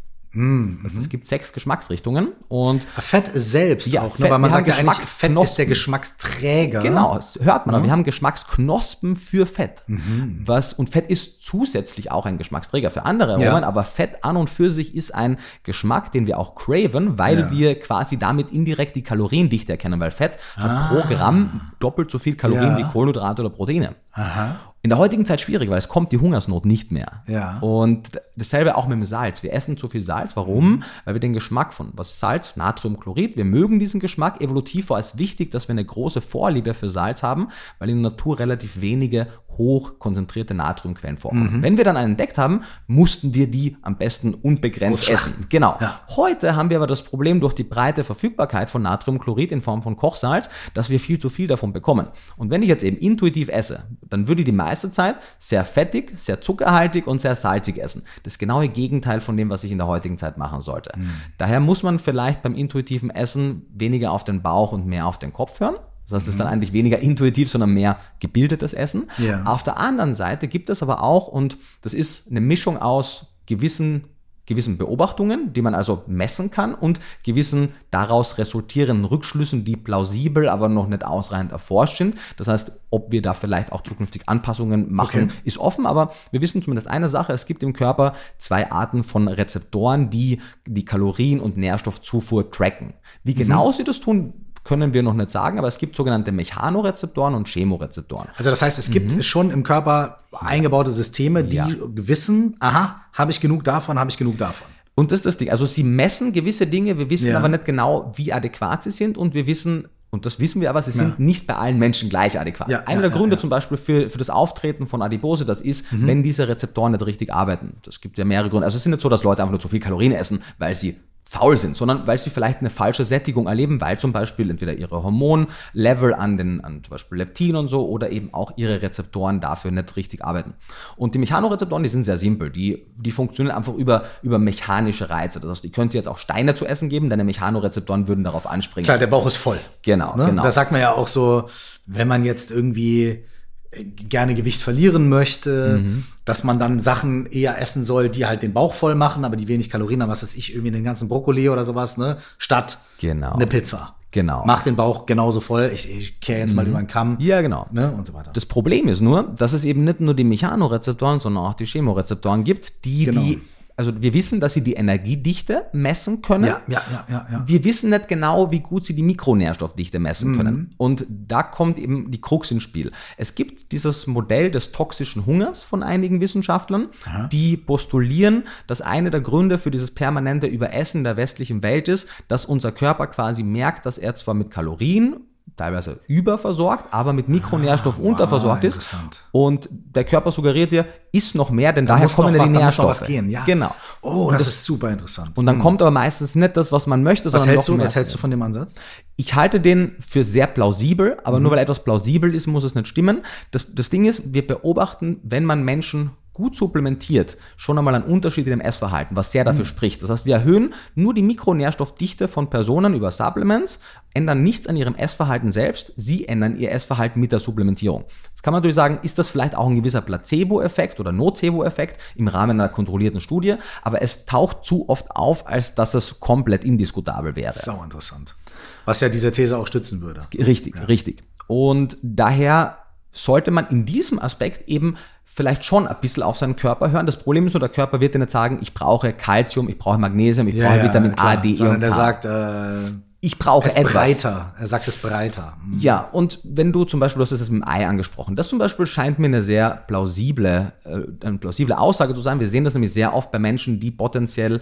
Das, es gibt sechs Geschmacksrichtungen und Fett selbst Ja, auch, ne? Fett- weil man sagt ja eigentlich, Fett ist der. Geschmacksträger. Genau, das hört man. aber Wir haben Geschmacksknospen für Fett. Mhm. Was, und Fett ist zusätzlich auch ein Geschmacksträger für andere Ja. Aromen, aber Fett an und für sich ist ein Geschmack, den wir auch craven, weil Ja. wir quasi damit indirekt die Kaloriendichte erkennen, weil Fett hat pro Gramm doppelt so viel Kalorien Ah. Ja. wie Kohlenhydrate oder Proteine. Aha. In der heutigen Zeit schwierig, weil es kommt die Hungersnot nicht mehr. Ja. Und dasselbe auch mit dem Salz. Wir essen zu viel Salz. Warum? Weil wir den Geschmack von, was ist Salz? Natriumchlorid. Wir mögen diesen Geschmack. Evolutiv war es wichtig, dass wir eine große Vorliebe für Salz haben, weil in der Natur relativ wenige hoch konzentrierte Natriumquellen vorkommen. Wenn wir dann einen entdeckt haben, mussten wir die am besten unbegrenzt essen. Genau. Ja. Heute haben wir aber das Problem durch die breite Verfügbarkeit von Natriumchlorid in Form von Kochsalz, dass wir viel zu viel davon bekommen. Und wenn ich jetzt eben intuitiv esse, dann würde ich die meiste Zeit sehr fettig, sehr zuckerhaltig und sehr salzig essen. Das genaue Gegenteil von dem, was ich in der heutigen Zeit machen sollte. Daher muss man vielleicht beim intuitiven Essen weniger auf den Bauch und mehr auf den Kopf hören. Das heißt, es ist dann eigentlich weniger intuitiv, sondern mehr gebildetes Essen. Ja. Auf der anderen Seite gibt es aber auch, und das ist eine Mischung aus gewissen, gewissen Beobachtungen, die man also messen kann, und gewissen daraus resultierenden Rückschlüssen, die plausibel, aber noch nicht ausreichend erforscht sind. Das heißt, ob wir da vielleicht auch zukünftig Anpassungen machen, Okay. ist offen, aber wir wissen zumindest eine Sache, es gibt im Körper zwei Arten von Rezeptoren, die die Kalorien- und Nährstoffzufuhr tracken. Wie genau sie das tun, können wir noch nicht sagen, aber es gibt sogenannte Mechanorezeptoren und Chemorezeptoren. Also das heißt, es gibt schon im Körper eingebaute Systeme, die Mhm. Ja. wissen, aha, habe ich genug davon, habe ich genug davon. Und das ist das Ding. Also sie messen gewisse Dinge, wir wissen Ja. aber nicht genau, wie adäquat sie sind und wir wissen, und das wissen wir aber, sie sind nicht bei allen Menschen gleich adäquat. Ja, Einer ja, der Gründe zum Beispiel für, für das Auftreten von Adipose, das ist, Mhm. wenn diese Rezeptoren nicht richtig arbeiten. Das gibt ja mehrere Gründe. Also es ist nicht so, dass Leute einfach nur zu viel Kalorien essen, weil sie faul sind, sondern weil sie vielleicht eine falsche Sättigung erleben, weil zum Beispiel entweder ihre Hormonlevel an den, an zum Beispiel Leptin und so oder eben auch ihre Rezeptoren dafür nicht richtig arbeiten. Und die Mechanorezeptoren, die sind sehr simpel. Die, die funktionieren einfach über, über mechanische Reize. Das heißt, ich könnte jetzt auch Steine zu essen geben, deine Mechanorezeptoren würden darauf anspringen. Klar, der Bauch ist voll. Genau, Ne? genau. Das sagt man ja auch so, wenn man jetzt irgendwie gerne Gewicht verlieren möchte, Mhm. dass man dann Sachen eher essen soll, die halt den Bauch voll machen, aber die wenig Kalorien haben, was weiß ich, irgendwie den ganzen Brokkoli oder sowas, ne? Statt Genau. eine Pizza. Genau. Macht den Bauch genauso voll. Ich, ich kehre jetzt mal über den Kamm. ja, genau. Ne? Und so weiter. Das Problem ist nur, dass es eben nicht nur die Mechanorezeptoren, sondern auch die Chemorezeptoren gibt, die Genau. die, also wir wissen, dass sie die Energiedichte messen können. ja, ja, ja, ja, ja. Wir wissen nicht genau, wie gut sie die Mikronährstoffdichte messen Mhm. können. Und da kommt eben die Krux ins Spiel. Es gibt dieses Modell des toxischen Hungers von einigen Wissenschaftlern, die postulieren, dass eine der Gründe für dieses permanente Überessen der westlichen Welt ist, dass unser Körper quasi merkt, dass er zwar mit Kalorien teilweise überversorgt, aber mit Mikronährstoff unterversorgt ist. Ah, interessant. Und der Körper suggeriert dir, isst noch mehr, denn daher muss noch kommen ja die da Nährstoffe. ja. Genau. Oh, das, ist super interessant. Und dann kommt aber meistens nicht das, was man möchte, was sondern hältst noch du, mehr. was hältst du von dem Ansatz? Ich halte den für sehr plausibel, aber nur weil etwas plausibel ist, muss es nicht stimmen. Das, das Ding ist, wir beobachten, wenn man Menschen gut supplementiert, schon einmal einen Unterschied in dem Essverhalten, was sehr dafür spricht. Das heißt, wir erhöhen nur die Mikronährstoffdichte von Personen über Supplements, ändern nichts an ihrem Essverhalten selbst, sie ändern ihr Essverhalten mit der Supplementierung. Jetzt kann man natürlich sagen, ist das vielleicht auch ein gewisser Placebo-Effekt oder Nocebo-Effekt im Rahmen einer kontrollierten Studie, aber es taucht zu oft auf, als dass es komplett indiskutabel wäre. Sau interessant. Was ja diese These auch stützen würde. Richtig, richtig. Und daher sollte man in diesem Aspekt eben vielleicht schon ein bisschen auf seinen Körper hören. Das Problem ist nur, der Körper wird dir nicht sagen, ich brauche Calcium, ich brauche Magnesium, ich brauche Vitamin A, klar. D, E Sondern und K. sagt, äh, ich brauche es etwas. breiter. Er sagt es breiter. Hm. Ja, und wenn du zum Beispiel, du hast das mit dem Ei angesprochen, das zum Beispiel scheint mir eine sehr plausible, äh, eine plausible Aussage zu sein. Wir sehen das nämlich sehr oft bei Menschen, die potenziell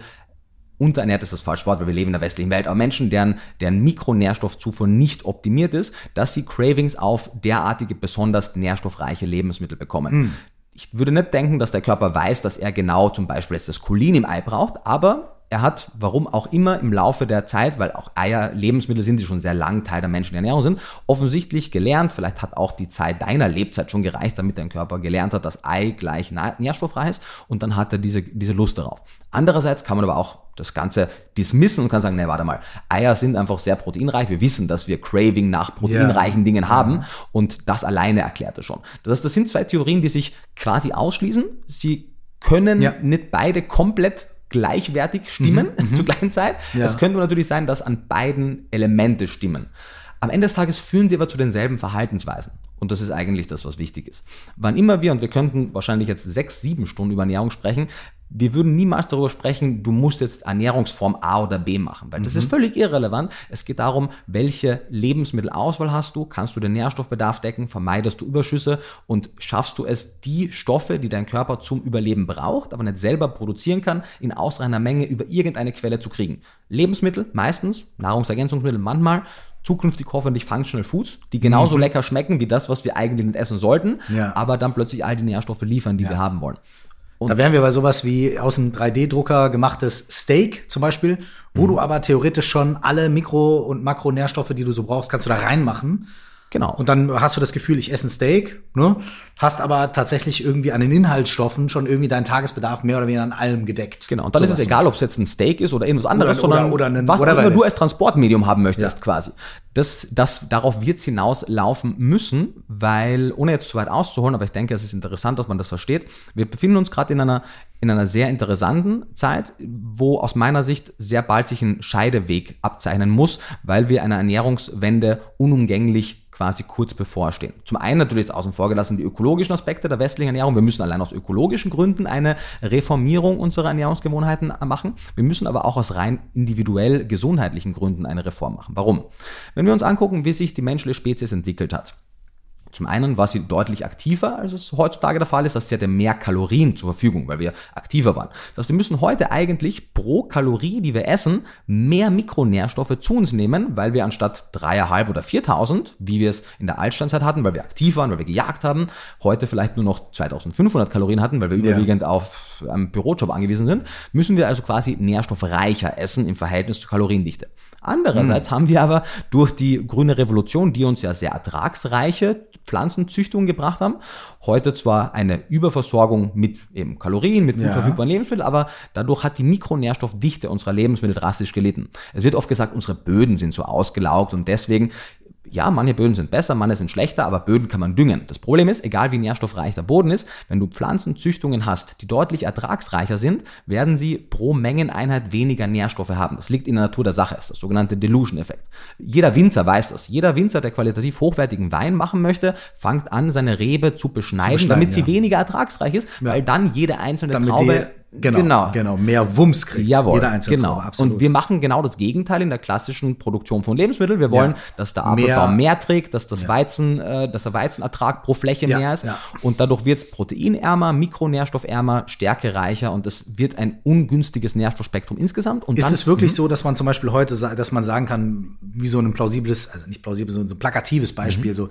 unterernährt ist das falsche Wort, weil wir leben in der westlichen Welt, aber Menschen, deren, deren Mikronährstoffzufuhr nicht optimiert ist, dass sie Cravings auf derartige besonders nährstoffreiche Lebensmittel bekommen. Ich würde nicht denken, dass der Körper weiß, dass er genau zum Beispiel jetzt das Cholin im Ei braucht, aber er hat, warum auch immer, im Laufe der Zeit, weil auch Eier Lebensmittel sind, die schon sehr lang Teil der menschlichen Ernährung sind, offensichtlich gelernt, vielleicht hat auch die Zeit deiner Lebzeit schon gereicht, damit dein Körper gelernt hat, dass Ei gleich nährstoffreich ist und dann hat er diese, diese Lust darauf. Andererseits kann man aber auch das Ganze dismissen und kann sagen, nee, warte mal, Eier sind einfach sehr proteinreich. Wir wissen, dass wir Craving nach proteinreichen Dingen haben und das alleine erklärt es schon. Das heißt, das sind zwei Theorien, die sich quasi ausschließen. Sie können Ja. nicht beide komplett gleichwertig stimmen [laughs] zur gleichen Zeit. Ja. Es könnte natürlich sein, dass an beiden Elemente stimmen. Am Ende des Tages führen sie aber zu denselben Verhaltensweisen. Und das ist eigentlich das, was wichtig ist. Wann immer wir, und wir könnten wahrscheinlich jetzt sechs, sieben Stunden über Ernährung sprechen, wir würden niemals darüber sprechen, du musst jetzt Ernährungsform A oder B machen, weil das ist völlig irrelevant. Es geht darum, welche Lebensmittelauswahl hast du, kannst du den Nährstoffbedarf decken, vermeidest du Überschüsse und schaffst du es, die Stoffe, die dein Körper zum Überleben braucht, aber nicht selber produzieren kann, in ausreichender Menge über irgendeine Quelle zu kriegen. Lebensmittel meistens, Nahrungsergänzungsmittel manchmal, zukünftig hoffentlich Functional Foods, die genauso lecker schmecken wie das, was wir eigentlich nicht essen sollten, Ja. aber dann plötzlich all die Nährstoffe liefern, die wir haben wollen. Da wären wir bei sowas wie aus dem 3D-Drucker gemachtes Steak zum Beispiel, wo du aber theoretisch schon alle Mikro- und Makronährstoffe, die du so brauchst, kannst du da reinmachen. Genau. Und dann hast du das Gefühl, ich esse ein Steak, ne? hast aber tatsächlich irgendwie an den Inhaltsstoffen schon irgendwie deinen Tagesbedarf mehr oder weniger an allem gedeckt. Genau, und dann ist es egal, ob es jetzt ein Steak ist oder irgendwas anderes, Oder- sondern oder- oder was immer du als Transportmedium haben möchtest Ja. quasi. Das, das, darauf wird es hinauslaufen müssen, weil, ohne jetzt zu weit auszuholen, aber ich denke, es ist interessant, dass man das versteht. Wir befinden uns gerade in einer, in einer sehr interessanten Zeit, wo aus meiner Sicht sehr bald sich ein Scheideweg abzeichnen muss, weil wir einer Ernährungswende unumgänglich quasi kurz bevorstehen. Zum einen natürlich jetzt außen vor gelassen die ökologischen Aspekte der westlichen Ernährung. Wir müssen allein aus ökologischen Gründen eine Reformierung unserer Ernährungsgewohnheiten machen. Wir müssen aber auch aus rein individuell gesundheitlichen Gründen eine Reform machen. Warum? Wenn wir uns angucken, wie sich die menschliche Spezies entwickelt hat. Zum einen war sie deutlich aktiver, als es heutzutage der Fall ist. Das heißt, sie hatte mehr Kalorien zur Verfügung, weil wir aktiver waren. Das heißt, wir müssen heute eigentlich pro Kalorie, die wir essen, mehr Mikronährstoffe zu uns nehmen, weil wir anstatt dreieinhalb oder 4000, wie wir es in der Altsteinzeit hatten, weil wir aktiv waren, weil wir gejagt haben, heute vielleicht nur noch 2500 Kalorien hatten, weil wir überwiegend auf einen Bürojob angewiesen sind, müssen wir also quasi nährstoffreicher essen im Verhältnis zur Kaloriendichte. Andererseits haben wir aber durch die grüne Revolution, die uns ja sehr ertragsreiche Pflanzenzüchtungen gebracht haben, heute zwar eine Überversorgung mit eben Kalorien, mit gut Ja. verfügbaren Lebensmitteln, aber dadurch hat die Mikronährstoffdichte unserer Lebensmittel drastisch gelitten. Es wird oft gesagt, unsere Böden sind so ausgelaugt und deswegen ja, manche Böden sind besser, manche sind schlechter, aber Böden kann man düngen. Das Problem ist, egal wie nährstoffreich der Boden ist, wenn du Pflanzenzüchtungen hast, die deutlich ertragsreicher sind, werden sie pro Mengeneinheit weniger Nährstoffe haben. Das liegt in der Natur der Sache, das ist das sogenannte Delusion-Effekt. Jeder Winzer weiß das. Jeder Winzer, der qualitativ hochwertigen Wein machen möchte, fängt an, seine Rebe zu beschneiden, beschneiden, damit sie ja. weniger ertragsreich ist, weil dann jede einzelne Damit Traube die, genau, genau, mehr Wumms kriegt. Jawohl, Jeder einzelne genau. Traube, absolut. Und wir machen genau das Gegenteil in der klassischen Produktion von Lebensmitteln. Wir wollen, Ja. dass der Apfelbaum Mehr- mehr, trägt, dass das Weizen, äh, dass der Weizenertrag pro Fläche Ja, mehr ist. ja. Und dadurch wird es proteinärmer, mikronährstoffärmer, stärkereicher und es wird ein ungünstiges Nährstoffspektrum insgesamt. Und Ist dann, es wirklich so, dass man zum Beispiel heute, dass man sagen kann, wie so ein plausibles, also nicht plausibel, sondern so ein plakatives Beispiel, so,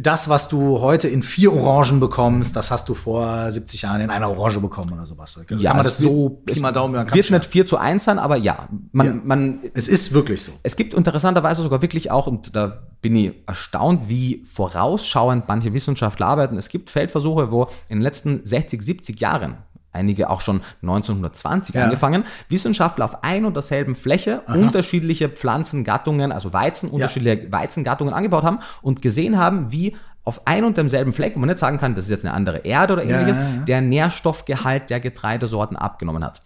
das, was du heute in vier Orangen bekommst, das hast du vor 70 Jahren in einer Orange bekommen oder sowas. Kann man das so Pi mal Daumen Kamm Wird nicht 4 zu 1 sein, aber ja, man, Ja. man Es ist wirklich so. Es gibt interessanterweise sogar wirklich auch, und da bin ich erstaunt, wie vorausschauend manche Wissenschaftler arbeiten. Es gibt Feldversuche, wo in den letzten 60, 70 Jahren, einige auch schon 1920 Ja. angefangen, Wissenschaftler auf ein und derselben Fläche unterschiedliche Pflanzengattungen, also Weizen, unterschiedliche Weizengattungen angebaut haben und gesehen haben, wie auf ein und demselben Fleck, wo man nicht sagen kann, das ist jetzt eine andere Erde oder Ja, ähnliches, ja, ja. der Nährstoffgehalt der Getreidesorten abgenommen hat.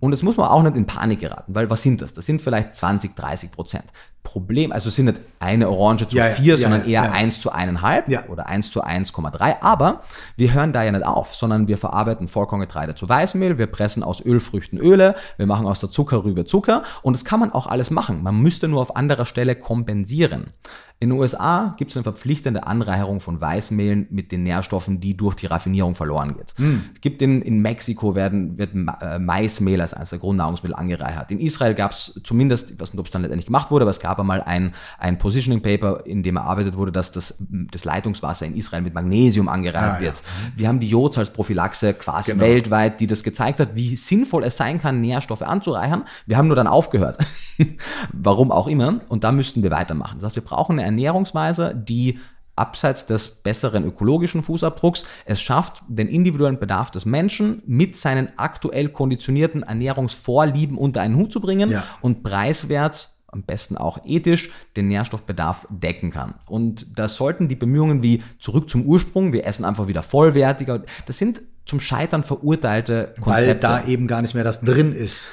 Und jetzt muss man auch nicht in Panik geraten, weil was sind das? Das sind vielleicht 20, 30 Prozent. Problem, also es sind nicht eine Orange zu Ja, vier, ja, sondern eher ja. 1 zu 1,5 Ja. oder 1 zu 1,3. Aber wir hören da ja nicht auf, sondern wir verarbeiten Vollkorngetreide zu Weißmehl, wir pressen aus Ölfrüchten Öle, wir machen aus der Zuckerrübe Zucker und das kann man auch alles machen. Man müsste nur auf anderer Stelle kompensieren. In den USA gibt es eine verpflichtende Anreicherung von Weißmehlen mit den Nährstoffen, die durch die Raffinierung verloren geht. Hm. Es gibt in, in Mexiko werden, wird äh, Maismehl als eines der Grundnahrungsmittel angereichert. In Israel gab es zumindest, ich weiß nicht, ob es dann letztendlich gemacht wurde, aber es gab einmal ein, ein Positioning Paper, in dem erarbeitet wurde, dass das, das Leitungswasser in Israel mit Magnesium angereichert Ah, ja. wird. Wir haben die Jods als Prophylaxe quasi Genau. weltweit, die das gezeigt hat, wie sinnvoll es sein kann, Nährstoffe anzureichern. Wir haben nur dann aufgehört. [laughs] Warum auch immer. Und da müssten wir weitermachen. Das heißt, wir brauchen eine Ernährungsweise, die abseits des besseren ökologischen Fußabdrucks es schafft, den individuellen Bedarf des Menschen mit seinen aktuell konditionierten Ernährungsvorlieben unter einen Hut zu bringen Ja. und preiswert am besten auch ethisch den Nährstoffbedarf decken kann. Und da sollten die Bemühungen wie zurück zum Ursprung, wir essen einfach wieder vollwertiger, das sind zum Scheitern verurteilte Konzepte. Weil da eben gar nicht mehr das drin ist.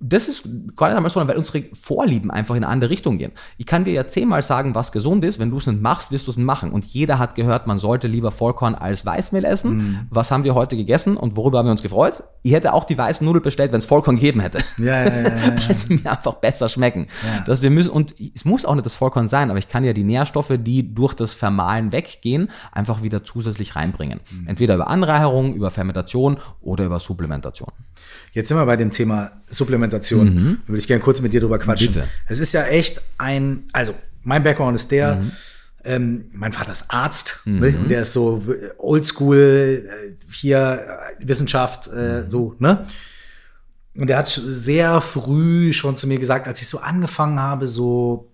Das ist gar nicht einmal so, weil unsere Vorlieben einfach in eine andere Richtung gehen. Ich kann dir ja zehnmal sagen, was gesund ist. Wenn du es nicht machst, wirst du es nicht machen. Und jeder hat gehört, man sollte lieber Vollkorn als Weißmehl essen. Mhm. Was haben wir heute gegessen und worüber haben wir uns gefreut? Ich hätte auch die weißen Nudeln bestellt, wenn es Vollkorn gegeben hätte. Ja, ja, ja, ja. [laughs] Weil sie mir einfach besser schmecken. Ja. Dass wir müssen, und es muss auch nicht das Vollkorn sein, aber ich kann ja die Nährstoffe, die durch das Vermahlen weggehen, einfach wieder zusätzlich reinbringen. Mhm. Entweder über Anreicherung, über Fermentation oder über Supplementation. Jetzt sind wir bei dem Thema Supplementation. Mhm. Da würde ich gerne kurz mit dir drüber quatschen. Bitte. Es ist ja echt ein, also mein Background ist der, mhm. ähm, mein Vater ist Arzt mhm. ne? und der ist so oldschool, äh, hier äh, Wissenschaft, äh, mhm. so, ne? Und er hat sehr früh schon zu mir gesagt, als ich so angefangen habe, so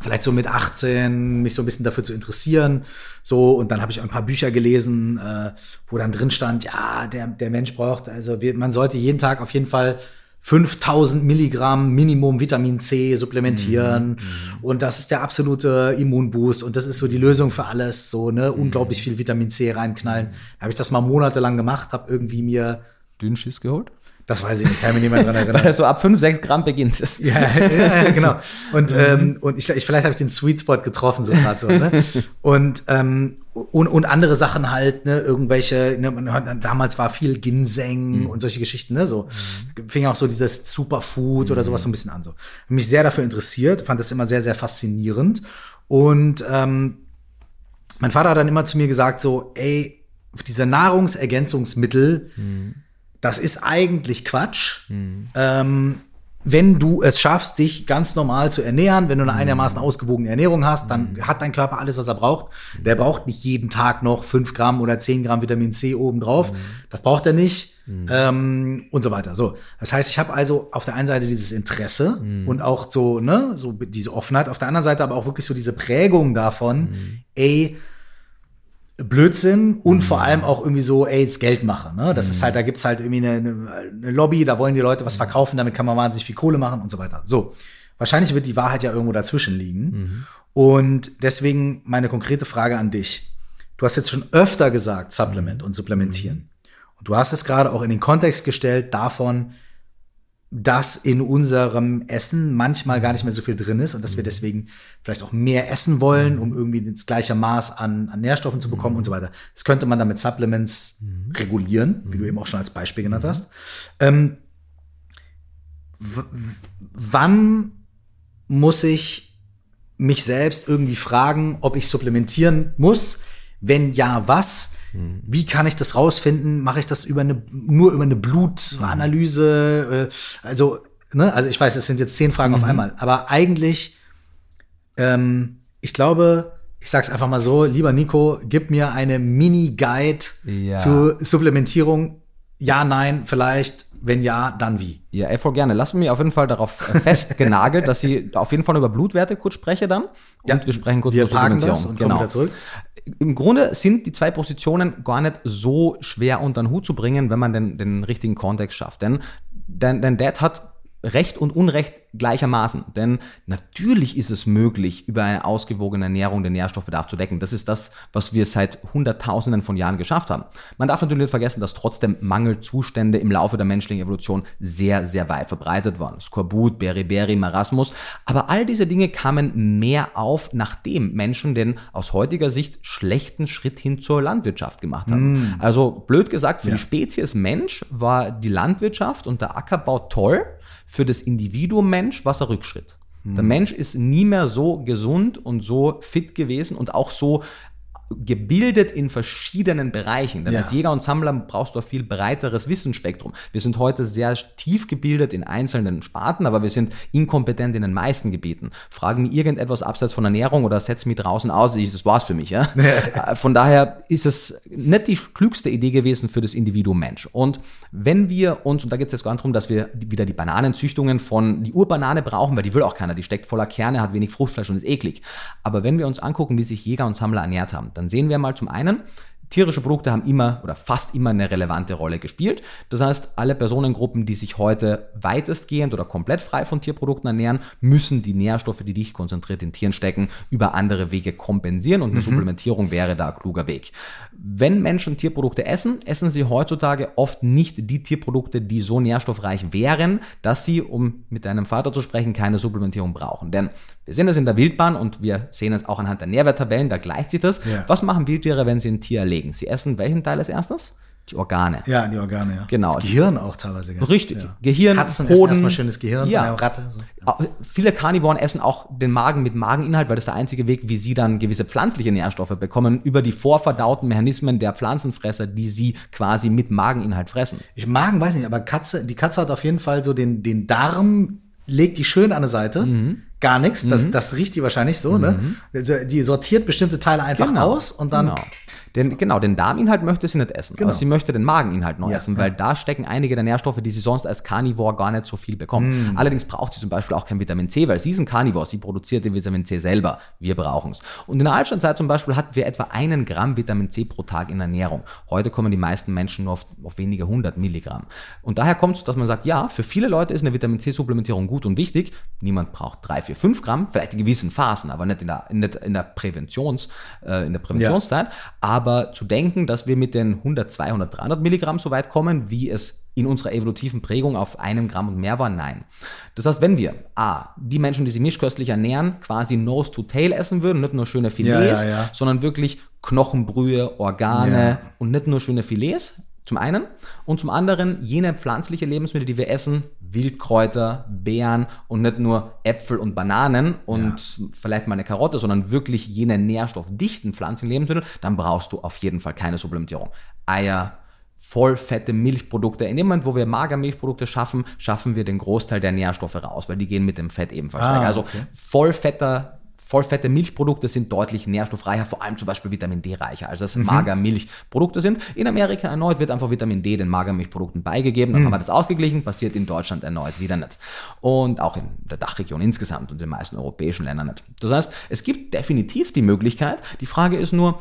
vielleicht so mit 18 mich so ein bisschen dafür zu interessieren. So, und dann habe ich ein paar Bücher gelesen, äh, wo dann drin stand, ja, der, der Mensch braucht, also wir, man sollte jeden Tag auf jeden Fall 5000 Milligramm Minimum Vitamin C supplementieren. Mhm, mhm. Und das ist der absolute Immunboost. Und das ist so die Lösung für alles. So, ne, mhm. unglaublich viel Vitamin C reinknallen. Da habe ich das mal monatelang gemacht, habe irgendwie mir Dünnschiss geholt? Das weiß ich nicht, kann mich mehr dran erinnern. [laughs] Weil er so ab 5, 6 Gramm beginnt [laughs] es. ja, ja, genau. Und, mhm. ähm, und ich, ich vielleicht habe ich den Sweet Spot getroffen, so gerade so. Ne? [laughs] Und, ähm, und, und andere Sachen halt, ne, irgendwelche, ne, damals war viel Ginseng mhm. und solche Geschichten, ne, so. Mhm. Fing auch so dieses Superfood mhm. oder sowas so ein bisschen an, so. Hab mich sehr dafür interessiert, fand das immer sehr, sehr faszinierend. Und ähm, mein Vater hat dann immer zu mir gesagt, so, ey, diese Nahrungsergänzungsmittel, mhm das ist eigentlich Quatsch. Mhm. Ähm, wenn du es schaffst, dich ganz normal zu ernähren, wenn du eine mhm. einigermaßen ausgewogene Ernährung hast, dann mhm. hat dein Körper alles, was er braucht. Der braucht nicht jeden Tag noch fünf Gramm oder zehn Gramm Vitamin C obendrauf. Das braucht er nicht. Mhm. Ähm, und so weiter. So, das heißt, ich habe also auf der einen Seite dieses Interesse mhm. und auch so, ne, so diese Offenheit, auf der anderen Seite aber auch wirklich so diese Prägung davon, mhm. ey, Blödsinn und mhm. vor allem auch irgendwie so, ey, jetzt Geld mache. Ne? Das mhm. ist halt, da gibt's halt irgendwie eine, eine, Lobby, da wollen die Leute was verkaufen, damit kann man wahnsinnig viel Kohle machen und so weiter. So, wahrscheinlich wird die Wahrheit ja irgendwo dazwischen liegen. Mhm. Und deswegen meine konkrete Frage an dich. Du hast jetzt schon öfter gesagt, Supplement und supplementieren. Und du hast es gerade auch in den Kontext gestellt davon, dass in unserem Essen manchmal gar nicht mehr so viel drin ist und dass wir mhm. deswegen vielleicht auch mehr essen wollen, um irgendwie das gleiche Maß an, an Nährstoffen zu bekommen mhm. und so weiter. Das könnte man dann mit Supplements mhm. regulieren, wie du eben auch schon als Beispiel genannt hast. Ähm, wann muss ich mich selbst irgendwie fragen, ob ich supplementieren muss? Wenn ja, was? Mhm. Wie kann ich das rausfinden? Mache ich das über eine, nur über eine Blutanalyse? Äh, also, ne, also ich weiß, es sind jetzt zehn Fragen mhm. auf einmal, aber eigentlich, ähm, ich glaube, ich sag's einfach mal so, lieber Nico, gib mir eine Mini-Guide ja. zur Supplementierung. Ja, nein, vielleicht wenn ja, dann wie? Ja, ey, voll gerne. Lass mich auf jeden Fall darauf festgenagelt, [laughs] dass ich auf jeden Fall über Blutwerte kurz spreche dann. Und ja, wir sprechen kurz wir über Supplementierung. und genau. wieder zurück. Im Grunde sind die zwei Positionen gar nicht so schwer unter den Hut zu bringen, wenn man den, den richtigen Kontext schafft. Denn dein, dein Dad hat Recht und Unrecht gleichermaßen. Denn natürlich ist es möglich, über eine ausgewogene Ernährung den Nährstoffbedarf zu decken. Das ist das, was wir seit Hunderttausenden von Jahren geschafft haben. Man darf natürlich nicht vergessen, dass trotzdem Mangelzustände im Laufe der menschlichen Evolution sehr, sehr weit verbreitet waren. Skorbut, Beriberi, Marasmus. Aber all diese Dinge kamen mehr auf, nachdem Menschen den aus heutiger Sicht schlechten Schritt hin zur Landwirtschaft gemacht haben. Mm. Also blöd gesagt, für ja. die Spezies Mensch war die Landwirtschaft und der Ackerbau toll für das Individuum Mensch war es ein Rückschritt. Der hm. Mensch ist nie mehr so gesund und so fit gewesen und auch so gebildet in verschiedenen Bereichen. Denn ja. als Jäger und Sammler brauchst du ein viel breiteres Wissensspektrum. Wir sind heute sehr tief gebildet in einzelnen Sparten, aber wir sind inkompetent in den meisten Gebieten. Fragen mir irgendetwas abseits von Ernährung oder setz mich draußen aus, das war's für mich. Ja? Äh, von daher ist es nicht die klügste Idee gewesen für das Individuum Mensch. Und wenn wir uns, und da geht es jetzt gar nicht darum, dass wir wieder die Bananenzüchtungen von die Urbanane brauchen, weil die will auch keiner, die steckt voller Kerne, hat wenig Fruchtfleisch und ist eklig. Aber wenn wir uns angucken, wie sich Jäger und Sammler ernährt haben, dann sehen wir mal zum einen, tierische Produkte haben immer oder fast immer eine relevante Rolle gespielt. Das heißt, alle Personengruppen, die sich heute weitestgehend oder komplett frei von Tierprodukten ernähren, müssen die Nährstoffe, die dich konzentriert in Tieren stecken, über andere Wege kompensieren und eine mhm. Supplementierung wäre da ein kluger Weg. Wenn Menschen Tierprodukte essen, essen sie heutzutage oft nicht die Tierprodukte, die so nährstoffreich wären, dass sie, um mit deinem Vater zu sprechen, keine Supplementierung brauchen. Denn wir sehen es in der Wildbahn und wir sehen es auch anhand der Nährwerttabellen, da gleicht sich das. Ja. Was machen Wildtiere, wenn sie ein Tier erlegen? Sie essen welchen Teil als erstes? Die Organe. Ja, die Organe, ja. Genau. Das Gehirn auch teilweise. Gell? Richtig. Ja. Gehirn, Katzen Hoden. essen erstmal schönes Gehirn ja. von einer Ratte. So. Ja. Viele Karnivoren essen auch den Magen mit Mageninhalt, weil das der einzige Weg, wie sie dann gewisse pflanzliche Nährstoffe bekommen, über die vorverdauten Mechanismen der Pflanzenfresser, die sie quasi mit Mageninhalt fressen. Ich Magen weiß nicht, aber Katze, die Katze hat auf jeden Fall so den, den Darm, legt die schön an der Seite. Mhm gar nichts. Das, mhm. das riecht die wahrscheinlich so, ne? mhm. ne? Die sortiert bestimmte Teile einfach genau. aus und dann. Genau. Den, genau, den Darminhalt möchte sie nicht essen, genau. aber sie möchte den Mageninhalt noch ja, essen, weil ja. da stecken einige der Nährstoffe, die sie sonst als Carnivore gar nicht so viel bekommt. Mm. Allerdings braucht sie zum Beispiel auch kein Vitamin C, weil sie ist ein Carnivore, sie produziert den Vitamin C selber. Wir brauchen es. Und in der Altsteinzeit zum Beispiel hatten wir etwa einen Gramm Vitamin C pro Tag in der Ernährung. Heute kommen die meisten Menschen nur auf, auf wenige hundert Milligramm. Und daher kommt es, dass man sagt, ja, für viele Leute ist eine Vitamin C-Supplementierung gut und wichtig. Niemand braucht drei, vier, fünf Gramm, vielleicht in gewissen Phasen, aber nicht in der, nicht in der Präventions, äh, in der Präventionszeit. Ja. Aber zu denken, dass wir mit den 100, 200, 300 Milligramm so weit kommen, wie es in unserer evolutiven Prägung auf einem Gramm und mehr war? Nein. Das heißt, wenn wir A, die Menschen, die sich mischköstlich ernähren, quasi Nose to Tail essen würden, nicht nur schöne Filets, ja, ja, ja. sondern wirklich Knochenbrühe, Organe und nicht nur schöne Filets, zum einen. Und zum anderen jene pflanzliche Lebensmittel, die wir essen, Wildkräuter, Beeren und nicht nur Äpfel und Bananen und ja. vielleicht mal eine Karotte, sondern wirklich jene nährstoffdichten pflanzlichen Lebensmittel, dann brauchst du auf jeden Fall keine Supplementierung. Eier, vollfette Milchprodukte. In dem Moment, wo wir Magermilchprodukte schaffen, schaffen wir den Großteil der Nährstoffe raus, weil die gehen mit dem Fett ebenfalls ah, weg. Also okay. vollfetter Vollfette Milchprodukte sind deutlich nährstoffreicher, vor allem zum Beispiel Vitamin D reicher, als das mhm. Magermilchprodukte sind. In Amerika erneut wird einfach Vitamin D den Magermilchprodukten beigegeben, dann mhm. haben wir das ausgeglichen, passiert in Deutschland erneut wieder nicht. Und auch in der Dachregion insgesamt und in den meisten europäischen Ländern nicht. Das heißt, es gibt definitiv die Möglichkeit. Die Frage ist nur,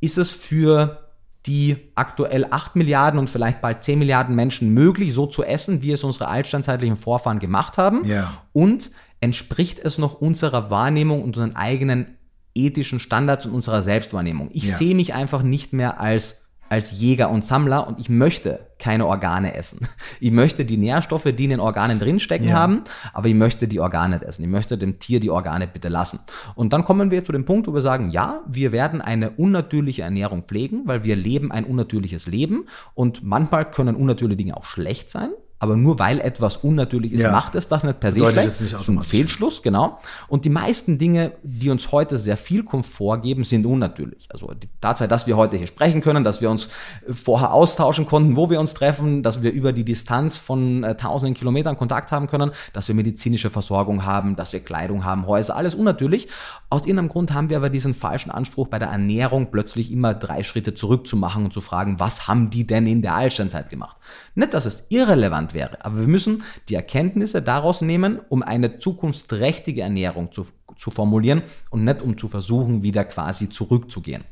ist es für die aktuell 8 Milliarden und vielleicht bald 10 Milliarden Menschen möglich, so zu essen, wie es unsere altstandzeitlichen Vorfahren gemacht haben? Ja. Und entspricht es noch unserer Wahrnehmung und unseren eigenen ethischen Standards und unserer Selbstwahrnehmung. Ich ja. sehe mich einfach nicht mehr als als Jäger und Sammler und ich möchte keine Organe essen. Ich möchte die Nährstoffe, die in den Organen drinstecken ja. haben, aber ich möchte die Organe nicht essen. Ich möchte dem Tier die Organe bitte lassen. Und dann kommen wir zu dem Punkt, wo wir sagen, ja, wir werden eine unnatürliche Ernährung pflegen, weil wir leben ein unnatürliches Leben und manchmal können unnatürliche Dinge auch schlecht sein aber nur weil etwas unnatürlich ist, ja. macht es das nicht per se Bedeutet schlecht. Das ist ein Fehlschluss, genau. Und die meisten Dinge, die uns heute sehr viel Komfort geben, sind unnatürlich. Also die Tatsache, dass wir heute hier sprechen können, dass wir uns vorher austauschen konnten, wo wir uns treffen, dass wir über die Distanz von äh, tausenden Kilometern Kontakt haben können, dass wir medizinische Versorgung haben, dass wir Kleidung haben, Häuser, alles unnatürlich. Aus irgendeinem Grund haben wir aber diesen falschen Anspruch bei der Ernährung plötzlich immer drei Schritte zurückzumachen und zu fragen, was haben die denn in der Altsteinzeit gemacht? Nicht, dass es irrelevant wäre, aber wir müssen die Erkenntnisse daraus nehmen, um eine zukunftsträchtige Ernährung zu, zu formulieren und nicht um zu versuchen, wieder quasi zurückzugehen.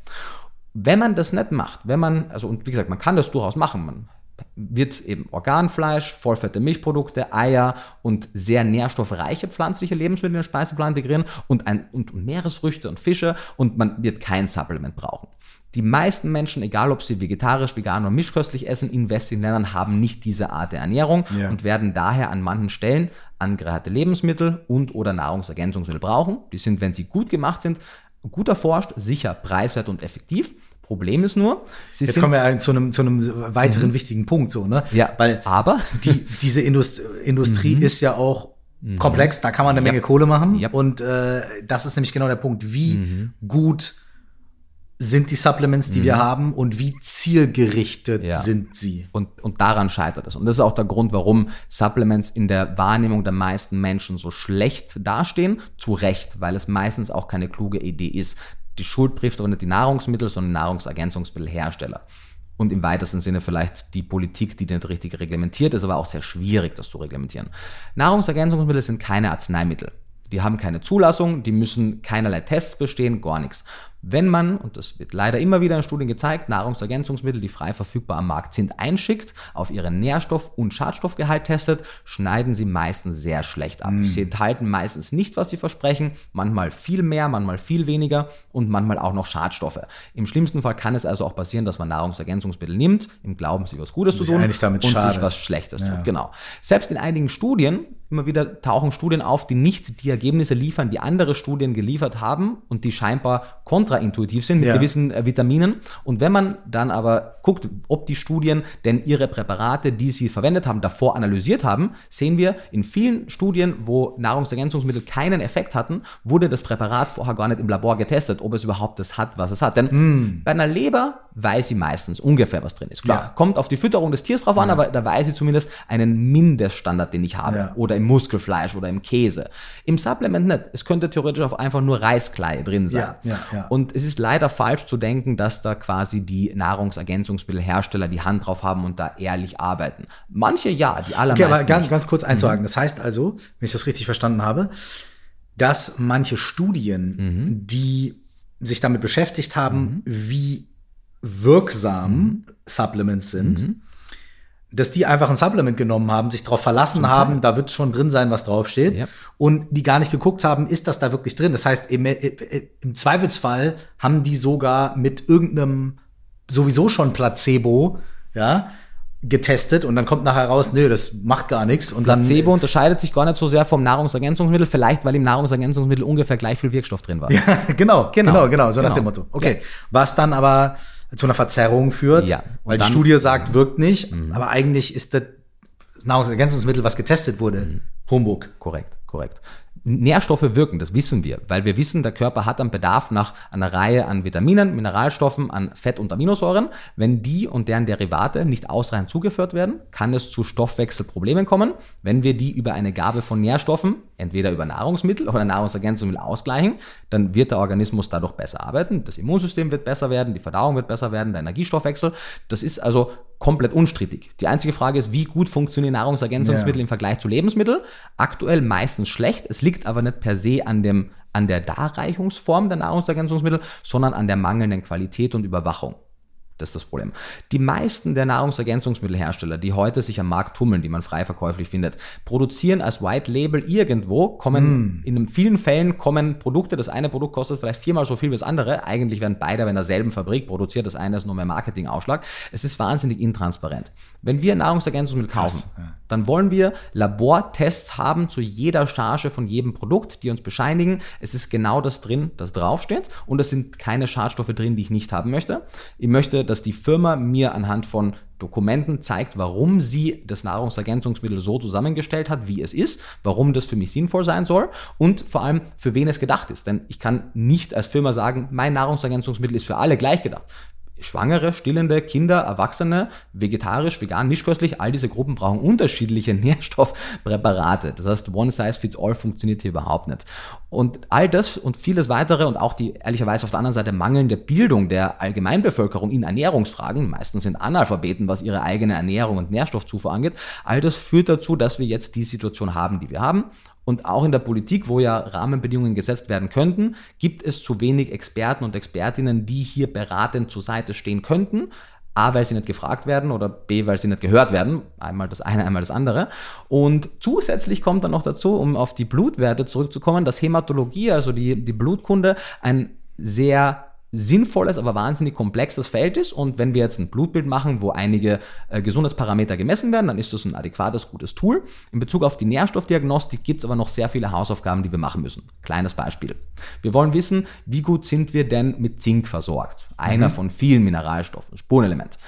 Wenn man das nicht macht, wenn man, also und wie gesagt, man kann das durchaus machen, man wird eben Organfleisch, vollfette Milchprodukte, Eier und sehr nährstoffreiche pflanzliche Lebensmittel in den Speiseplan integrieren und, ein, und Meeresfrüchte und Fische und man wird kein Supplement brauchen. Die meisten Menschen, egal ob sie vegetarisch, vegan oder mischköstlich essen, in westlichen Ländern haben nicht diese Art der Ernährung ja. und werden daher an manchen Stellen angereicherte Lebensmittel und oder Nahrungsergänzungsmittel brauchen. Die sind, wenn sie gut gemacht sind, gut erforscht, sicher, preiswert und effektiv. Problem ist nur, sie jetzt kommen wir zu einem, zu einem weiteren mhm. wichtigen Punkt, so, ne? Ja, weil aber die, diese Indust Industrie mhm. ist ja auch mhm. komplex, da kann man eine Menge Kohle machen. Ja. Und äh, das ist nämlich genau der Punkt, wie mhm. gut sind die Supplements, die mhm. wir haben und wie zielgerichtet ja. sind sie. Und, und daran scheitert es. Und das ist auch der Grund, warum Supplements in der Wahrnehmung der meisten Menschen so schlecht dastehen. Zu Recht, weil es meistens auch keine kluge Idee ist. Die Schuld trifft aber nicht die Nahrungsmittel, sondern Nahrungsergänzungsmittelhersteller. Und im weitesten Sinne vielleicht die Politik, die nicht richtig reglementiert, ist aber auch sehr schwierig, das zu reglementieren. Nahrungsergänzungsmittel sind keine Arzneimittel. Die haben keine Zulassung, die müssen keinerlei Tests bestehen, gar nichts. Wenn man, und das wird leider immer wieder in Studien gezeigt, Nahrungsergänzungsmittel, die frei verfügbar am Markt sind, einschickt, auf ihren Nährstoff- und Schadstoffgehalt testet, schneiden sie meistens sehr schlecht ab. Mm. Sie enthalten meistens nicht, was sie versprechen, manchmal viel mehr, manchmal viel weniger und manchmal auch noch Schadstoffe. Im schlimmsten Fall kann es also auch passieren, dass man Nahrungsergänzungsmittel nimmt, im Glauben, sich was Gutes zu tun und schade. sich was Schlechtes ja. tut. Genau. Selbst in einigen Studien immer wieder tauchen Studien auf, die nicht die Ergebnisse liefern, die andere Studien geliefert haben und die scheinbar kontraintuitiv sind mit ja. gewissen äh, Vitaminen. Und wenn man dann aber guckt, ob die Studien denn ihre Präparate, die sie verwendet haben, davor analysiert haben, sehen wir in vielen Studien, wo Nahrungsergänzungsmittel keinen Effekt hatten, wurde das Präparat vorher gar nicht im Labor getestet, ob es überhaupt das hat, was es hat. Denn mm. bei einer Leber weiß sie meistens ungefähr, was drin ist. Klar, ja. kommt auf die Fütterung des Tiers drauf an, ja. aber da weiß sie zumindest einen Mindeststandard, den ich habe. Oder im Muskelfleisch oder im Käse. Im Supplement nicht. Es könnte theoretisch auch einfach nur Reiskleie drin sein. Ja, ja, ja. Und es ist leider falsch zu denken, dass da quasi die Nahrungsergänzungsmittelhersteller die Hand drauf haben und da ehrlich arbeiten. Manche ja, die allermeisten Okay, aber ganz, ganz kurz einzuhaken. Mhm. Das heißt also, wenn ich das richtig verstanden habe, dass manche Studien, mhm. die sich damit beschäftigt haben, mhm. wie wirksam mhm. Supplements sind, mhm dass die einfach ein Supplement genommen haben, sich darauf verlassen Total. haben, da wird schon drin sein, was draufsteht. Ja. Und die gar nicht geguckt haben, ist das da wirklich drin? Das heißt, im, äh, äh, im Zweifelsfall haben die sogar mit irgendeinem sowieso schon Placebo, ja, getestet und dann kommt nachher raus, nö, das macht gar nichts. Und Placebo dann, unterscheidet sich gar nicht so sehr vom Nahrungsergänzungsmittel, vielleicht weil im Nahrungsergänzungsmittel ungefähr gleich viel Wirkstoff drin war. [laughs] Ja, genau, genau, genau, genau so genau. nach dem Motto. Okay, ja. was dann aber zu einer Verzerrung führt, ja. weil dann, die Studie sagt, wirkt nicht, mhm. aber eigentlich ist das Nahrungsergänzungsmittel, was getestet wurde, mhm. Humbug. Korrekt, korrekt. Nährstoffe wirken, das wissen wir, weil wir wissen, der Körper hat einen Bedarf nach einer Reihe an Vitaminen, Mineralstoffen, an Fett- und Aminosäuren. Wenn die und deren Derivate nicht ausreichend zugeführt werden, kann es zu Stoffwechselproblemen kommen. Wenn wir die über eine Gabe von Nährstoffen, entweder über Nahrungsmittel oder Nahrungsergänzungsmittel ausgleichen, dann wird der Organismus dadurch besser arbeiten. Das Immunsystem wird besser werden, die Verdauung wird besser werden, der Energiestoffwechsel. Das ist also komplett unstrittig. Die einzige Frage ist, wie gut funktionieren Nahrungsergänzungsmittel ja. im Vergleich zu Lebensmitteln? Aktuell meistens schlecht. Es liegt aber nicht per se an dem an der Darreichungsform der Nahrungsergänzungsmittel, sondern an der mangelnden Qualität und Überwachung. Das ist das Problem. Die meisten der Nahrungsergänzungsmittelhersteller, die heute sich am Markt tummeln, die man frei verkäuflich findet, produzieren als White Label irgendwo, kommen mm. in vielen Fällen kommen Produkte, das eine Produkt kostet vielleicht viermal so viel wie das andere. Eigentlich werden beide in derselben Fabrik produziert, das eine ist nur mehr Marketingausschlag. Es ist wahnsinnig intransparent. Wenn wir Nahrungsergänzungsmittel kaufen, Krass, ja. Dann wollen wir Labortests haben zu jeder Charge von jedem Produkt, die uns bescheinigen, es ist genau das drin, das draufsteht und es sind keine Schadstoffe drin, die ich nicht haben möchte. Ich möchte dass die Firma mir anhand von Dokumenten zeigt, warum sie das Nahrungsergänzungsmittel so zusammengestellt hat, wie es ist, warum das für mich sinnvoll sein soll und vor allem für wen es gedacht ist. Denn ich kann nicht als Firma sagen, mein Nahrungsergänzungsmittel ist für alle gleich gedacht. Schwangere, stillende, Kinder, Erwachsene, vegetarisch, vegan, mischköstlich, all diese Gruppen brauchen unterschiedliche [laughs] Nährstoffpräparate. Das heißt, One Size Fits All funktioniert hier überhaupt nicht. Und all das und vieles weitere und auch die ehrlicherweise auf der anderen Seite mangelnde Bildung der Allgemeinbevölkerung in Ernährungsfragen, meistens sind Analphabeten, was ihre eigene Ernährung und Nährstoffzufuhr angeht, all das führt dazu, dass wir jetzt die Situation haben, die wir haben. Und auch in der Politik, wo ja Rahmenbedingungen gesetzt werden könnten, gibt es zu wenig Experten und Expertinnen, die hier beratend zur Seite stehen könnten. A, weil sie nicht gefragt werden oder B, weil sie nicht gehört werden. Einmal das eine, einmal das andere. Und zusätzlich kommt dann noch dazu, um auf die Blutwerte zurückzukommen, dass Hämatologie, also die, die Blutkunde, ein sehr sinnvolles, aber wahnsinnig komplexes Feld ist. Und wenn wir jetzt ein Blutbild machen, wo einige äh, Gesundheitsparameter gemessen werden, dann ist das ein adäquates, gutes Tool. In Bezug auf die Nährstoffdiagnostik gibt es aber noch sehr viele Hausaufgaben, die wir machen müssen. Kleines Beispiel. Wir wollen wissen, wie gut sind wir denn mit Zink versorgt? Einer mhm. von vielen Mineralstoffen, Spurenelement.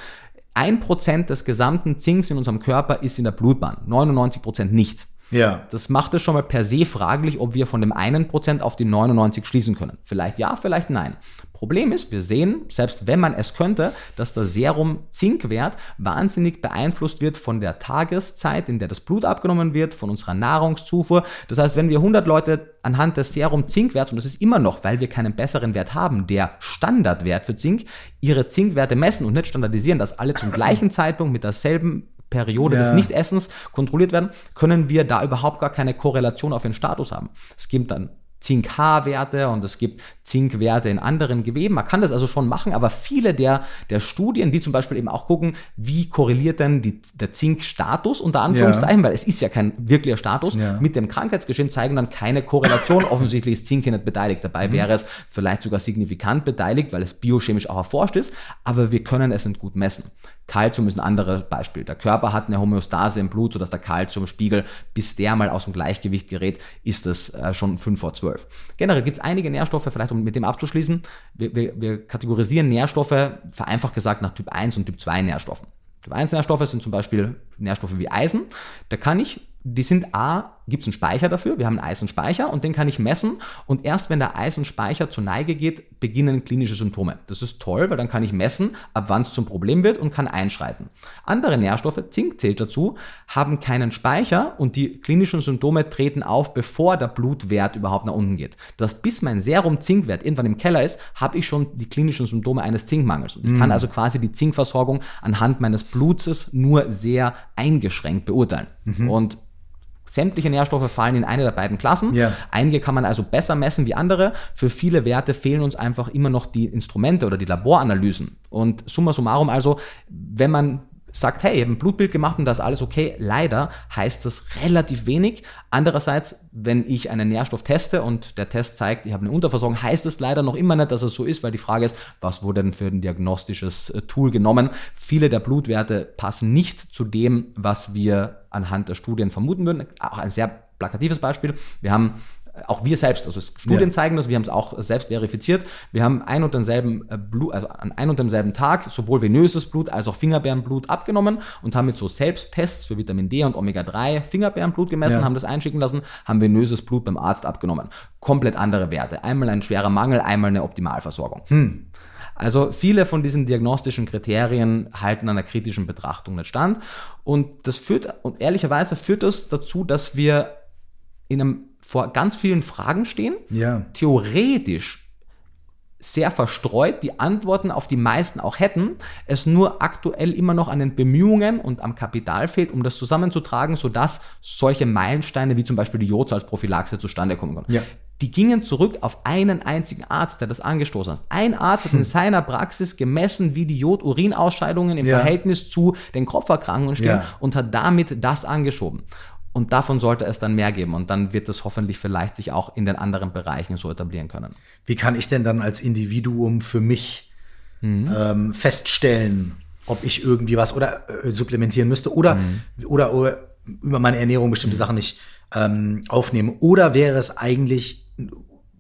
Ein Prozent des gesamten Zinks in unserem Körper ist in der Blutbahn, 99 Prozent nicht. Ja. Das macht es schon mal per se fraglich, ob wir von dem einen Prozent auf die 99 schließen können. Vielleicht ja, vielleicht nein. Problem ist, wir sehen, selbst wenn man es könnte, dass der Serum-Zinkwert wahnsinnig beeinflusst wird von der Tageszeit, in der das Blut abgenommen wird, von unserer Nahrungszufuhr. Das heißt, wenn wir 100 Leute anhand des Serum-Zinkwerts, und das ist immer noch, weil wir keinen besseren Wert haben, der Standardwert für Zink, ihre Zinkwerte messen und nicht standardisieren, dass alle zum gleichen [clears throat] Zeitpunkt mit derselben Periode ja. des Nichtessens kontrolliert werden, können wir da überhaupt gar keine Korrelation auf den Status haben. Es gibt dann Zink-H-Werte und es gibt Zinkwerte in anderen Geweben. Man kann das also schon machen, aber viele der, der Studien, die zum Beispiel eben auch gucken, wie korreliert denn die, der Zinkstatus unter Anführungszeichen, ja. weil es ist ja kein wirklicher Status, ja. mit dem Krankheitsgeschehen zeigen dann keine Korrelation. [coughs] Offensichtlich ist Zink hier nicht beteiligt. Dabei mhm. wäre es vielleicht sogar signifikant beteiligt, weil es biochemisch auch erforscht ist, aber wir können es nicht gut messen. Kalzium ist ein anderes Beispiel. Der Körper hat eine Homöostase im Blut, sodass der Kalziumspiegel, bis der mal aus dem Gleichgewicht gerät, ist es äh, schon 5 vor 12. Generell gibt es einige Nährstoffe, vielleicht um mit dem abzuschließen. Wir, wir, wir kategorisieren Nährstoffe, vereinfacht gesagt, nach Typ 1 und Typ 2 Nährstoffen. Typ 1 Nährstoffe sind zum Beispiel Nährstoffe wie Eisen. Da kann ich die sind A, gibt es einen Speicher dafür, wir haben einen Eisenspeicher und den kann ich messen und erst wenn der Eisenspeicher zur Neige geht, beginnen klinische Symptome. Das ist toll, weil dann kann ich messen, ab wann es zum Problem wird und kann einschreiten. Andere Nährstoffe, Zink zählt dazu, haben keinen Speicher und die klinischen Symptome treten auf, bevor der Blutwert überhaupt nach unten geht. Das bis mein Serum-Zinkwert irgendwann im Keller ist, habe ich schon die klinischen Symptome eines Zinkmangels. Und ich kann mhm. also quasi die Zinkversorgung anhand meines Blutes nur sehr eingeschränkt beurteilen. Mhm. Und Sämtliche Nährstoffe fallen in eine der beiden Klassen. Ja. Einige kann man also besser messen wie andere. Für viele Werte fehlen uns einfach immer noch die Instrumente oder die Laboranalysen. Und summa summarum also, wenn man sagt, hey, ich habe ein Blutbild gemacht und das ist alles okay. Leider heißt das relativ wenig. Andererseits, wenn ich einen Nährstoff teste und der Test zeigt, ich habe eine Unterversorgung, heißt es leider noch immer nicht, dass es so ist, weil die Frage ist, was wurde denn für ein diagnostisches äh, Tool genommen? Viele der Blutwerte passen nicht zu dem, was wir anhand der Studien vermuten würden. Auch ein sehr plakatives Beispiel. Wir haben auch wir selbst, also Studien ja. zeigen das, wir haben es auch selbst verifiziert. Wir haben ein und denselben äh, Blut, also an ein und demselben Tag sowohl venöses Blut als auch Fingerbeerenblut abgenommen und haben mit so Selbsttests für Vitamin D und Omega-3 Fingerbeerenblut gemessen, ja. haben das einschicken lassen, haben venöses Blut beim Arzt abgenommen. Komplett andere Werte. Einmal ein schwerer Mangel, einmal eine Optimalversorgung. Hm. Also viele von diesen diagnostischen Kriterien halten einer kritischen Betrachtung nicht stand. Und das führt, und ehrlicherweise führt das dazu, dass wir in einem vor ganz vielen Fragen stehen, ja. theoretisch sehr verstreut die Antworten auf die meisten auch hätten, es nur aktuell immer noch an den Bemühungen und am Kapital fehlt, um das zusammenzutragen, sodass solche Meilensteine wie zum Beispiel die Jodsalzprophylaxe zustande kommen können. Ja. Die gingen zurück auf einen einzigen Arzt, der das angestoßen hat. Ein Arzt hat in hm. seiner Praxis gemessen, wie die Jod-Urinausscheidungen im ja. Verhältnis zu den Kopferkrankungen stehen ja. und hat damit das angeschoben. Und davon sollte es dann mehr geben. Und dann wird es hoffentlich vielleicht sich auch in den anderen Bereichen so etablieren können. Wie kann ich denn dann als Individuum für mich mhm. ähm, feststellen, ob ich irgendwie was oder äh, supplementieren müsste oder, mhm. oder, oder über meine Ernährung bestimmte mhm. Sachen nicht ähm, aufnehme? Oder wäre es eigentlich,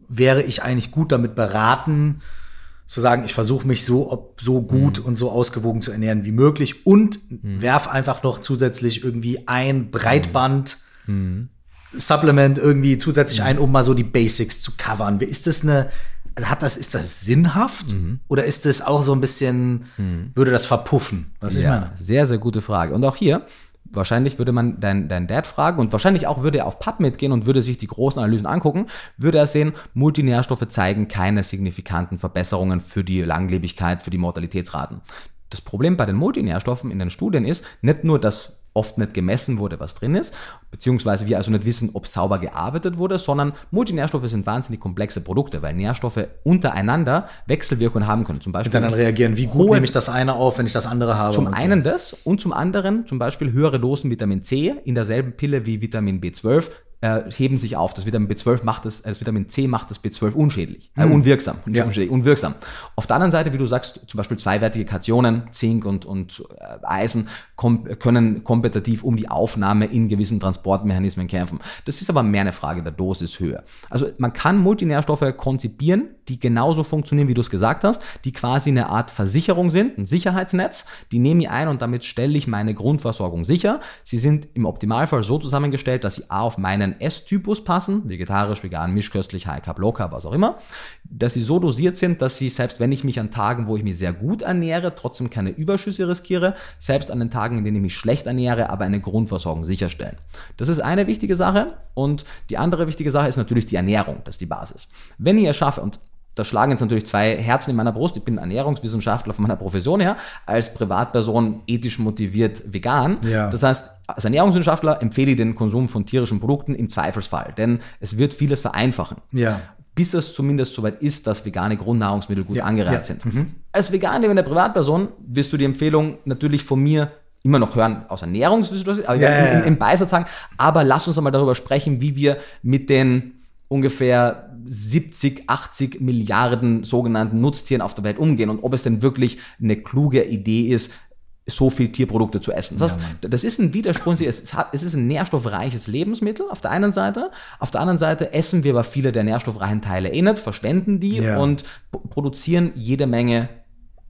wäre ich eigentlich gut damit beraten, zu sagen, ich versuche mich so, ob, so gut mhm. und so ausgewogen zu ernähren wie möglich und mhm. werf einfach noch zusätzlich irgendwie ein Breitband mhm. Supplement irgendwie zusätzlich mhm. ein, um mal so die Basics zu covern. Ist das eine, hat das, ist das sinnhaft? Mhm. Oder ist das auch so ein bisschen, mhm. würde das verpuffen? Was ja, ich meine? Sehr, sehr gute Frage. Und auch hier, wahrscheinlich würde man deinen dein Dad fragen und wahrscheinlich auch würde er auf PubMed gehen und würde sich die großen Analysen angucken, würde er sehen, Multinährstoffe zeigen keine signifikanten Verbesserungen für die Langlebigkeit, für die Mortalitätsraten. Das Problem bei den Multinährstoffen in den Studien ist nicht nur, dass oft nicht gemessen wurde, was drin ist, beziehungsweise wir also nicht wissen, ob sauber gearbeitet wurde, sondern Multinährstoffe sind wahnsinnig komplexe Produkte, weil Nährstoffe untereinander Wechselwirkungen haben können. Zum Beispiel. Und dann reagieren, wie gut nehme ich das eine auf, wenn ich das andere habe? Zum einen so. das und zum anderen zum Beispiel höhere Dosen Vitamin C in derselben Pille wie Vitamin B12 äh, heben sich auf. Das Vitamin B12 macht das, das Vitamin C macht das B12 unschädlich, äh, hm. unwirksam, ja. unschädlich, unwirksam. Auf der anderen Seite, wie du sagst, zum Beispiel zweiwertige Kationen, Zink und, und äh, Eisen kom können kompetitiv um die Aufnahme in gewissen Transportmechanismen kämpfen. Das ist aber mehr eine Frage der Dosishöhe. Also man kann Multinährstoffe konzipieren, die genauso funktionieren, wie du es gesagt hast, die quasi eine Art Versicherung sind, ein Sicherheitsnetz. Die nehme ich ein und damit stelle ich meine Grundversorgung sicher. Sie sind im Optimalfall so zusammengestellt, dass sie A auf meinen S-Typus passen, vegetarisch, vegan, mischköstlich, High Carb, Low Carb, was auch immer, dass sie so dosiert sind, dass sie selbst wenn ich mich an Tagen, wo ich mich sehr gut ernähre, trotzdem keine Überschüsse riskiere, selbst an den Tagen, in denen ich mich schlecht ernähre, aber eine Grundversorgung sicherstellen. Das ist eine wichtige Sache und die andere wichtige Sache ist natürlich die Ernährung, das ist die Basis. Wenn ich es schaffe und da schlagen jetzt natürlich zwei Herzen in meiner Brust. Ich bin Ernährungswissenschaftler von meiner Profession her, als Privatperson ethisch motiviert vegan. Ja. Das heißt, als Ernährungswissenschaftler empfehle ich den Konsum von tierischen Produkten im Zweifelsfall, denn es wird vieles vereinfachen. Ja. Bis es zumindest soweit ist, dass vegane Grundnahrungsmittel gut Ja, angereizt ja. Mhm. sind. Als vegan lebende Privatperson wirst du die Empfehlung natürlich von mir immer noch hören aus Ernährungswissenschaft, aber Ja, im, im Beisatz sagen, aber lass uns einmal darüber sprechen, wie wir mit den ungefähr 70, 80 Milliarden sogenannten Nutztieren auf der Welt umgehen und ob es denn wirklich eine kluge Idee ist, so viel Tierprodukte zu essen. Das, heißt, das ist ein Widerspruch. Es, hat, es ist ein nährstoffreiches Lebensmittel auf der einen Seite. Auf der anderen Seite essen wir aber viele der nährstoffreichen Teile eh nicht, verschwenden die Ja. und produzieren jede Menge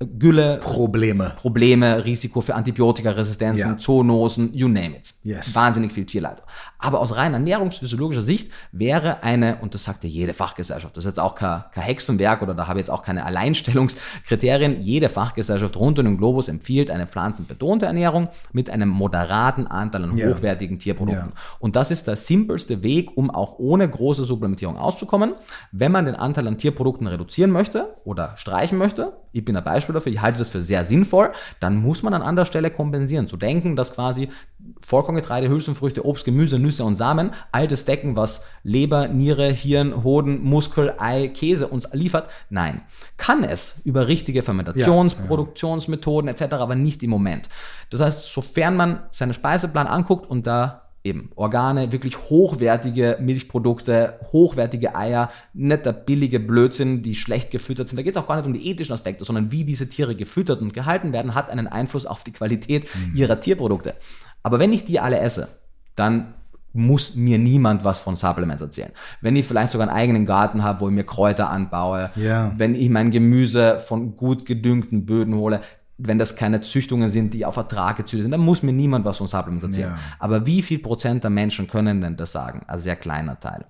Gülle, Probleme. Probleme, Risiko für Antibiotikaresistenzen, Ja. Zoonosen, you name it. Yes. Wahnsinnig viel Tierleid. Aber aus rein ernährungsphysiologischer Sicht wäre eine, und das sagt ja jede Fachgesellschaft, das ist jetzt auch kein, kein Hexenwerk oder da habe ich jetzt auch keine Alleinstellungskriterien, jede Fachgesellschaft rund um den Globus empfiehlt eine pflanzenbetonte Ernährung mit einem moderaten Anteil an Ja. hochwertigen Tierprodukten. Ja. Und das ist der simpelste Weg, um auch ohne große Supplementierung auszukommen. Wenn man den Anteil an Tierprodukten reduzieren möchte oder streichen möchte, ich bin ein Beispiel dafür, ich halte das für sehr sinnvoll, dann muss man an anderer Stelle kompensieren. Zu denken, dass quasi Vollkorngetreide, Hülsenfrüchte, Obst, Gemüse, Nüsse und Samen all das decken, was Leber, Niere, Hirn, Hoden, Muskel, Ei, Käse uns liefert. Nein. Kann es über richtige Fermentations-, Produktionsmethoden etc., aber nicht im Moment. Das heißt, sofern man seinen Speiseplan anguckt und da eben Organe, wirklich hochwertige Milchprodukte, hochwertige Eier, nicht der billige Blödsinn, die schlecht gefüttert sind. Da geht es auch gar nicht um die ethischen Aspekte, sondern wie diese Tiere gefüttert und gehalten werden, hat einen Einfluss auf die Qualität ihrer Tierprodukte. Aber wenn ich die alle esse, dann muss mir niemand was von Supplements erzählen. Wenn ich vielleicht sogar einen eigenen Garten habe, wo ich mir Kräuter anbaue, Ja. wenn ich mein Gemüse von gut gedüngten Böden hole, wenn das keine Züchtungen sind, die auf Ertrag gezüchtet sind, dann muss mir niemand was von Supplements erzählen. Ja. Aber wie viel Prozent der Menschen können denn das sagen? Ein sehr kleiner Teil.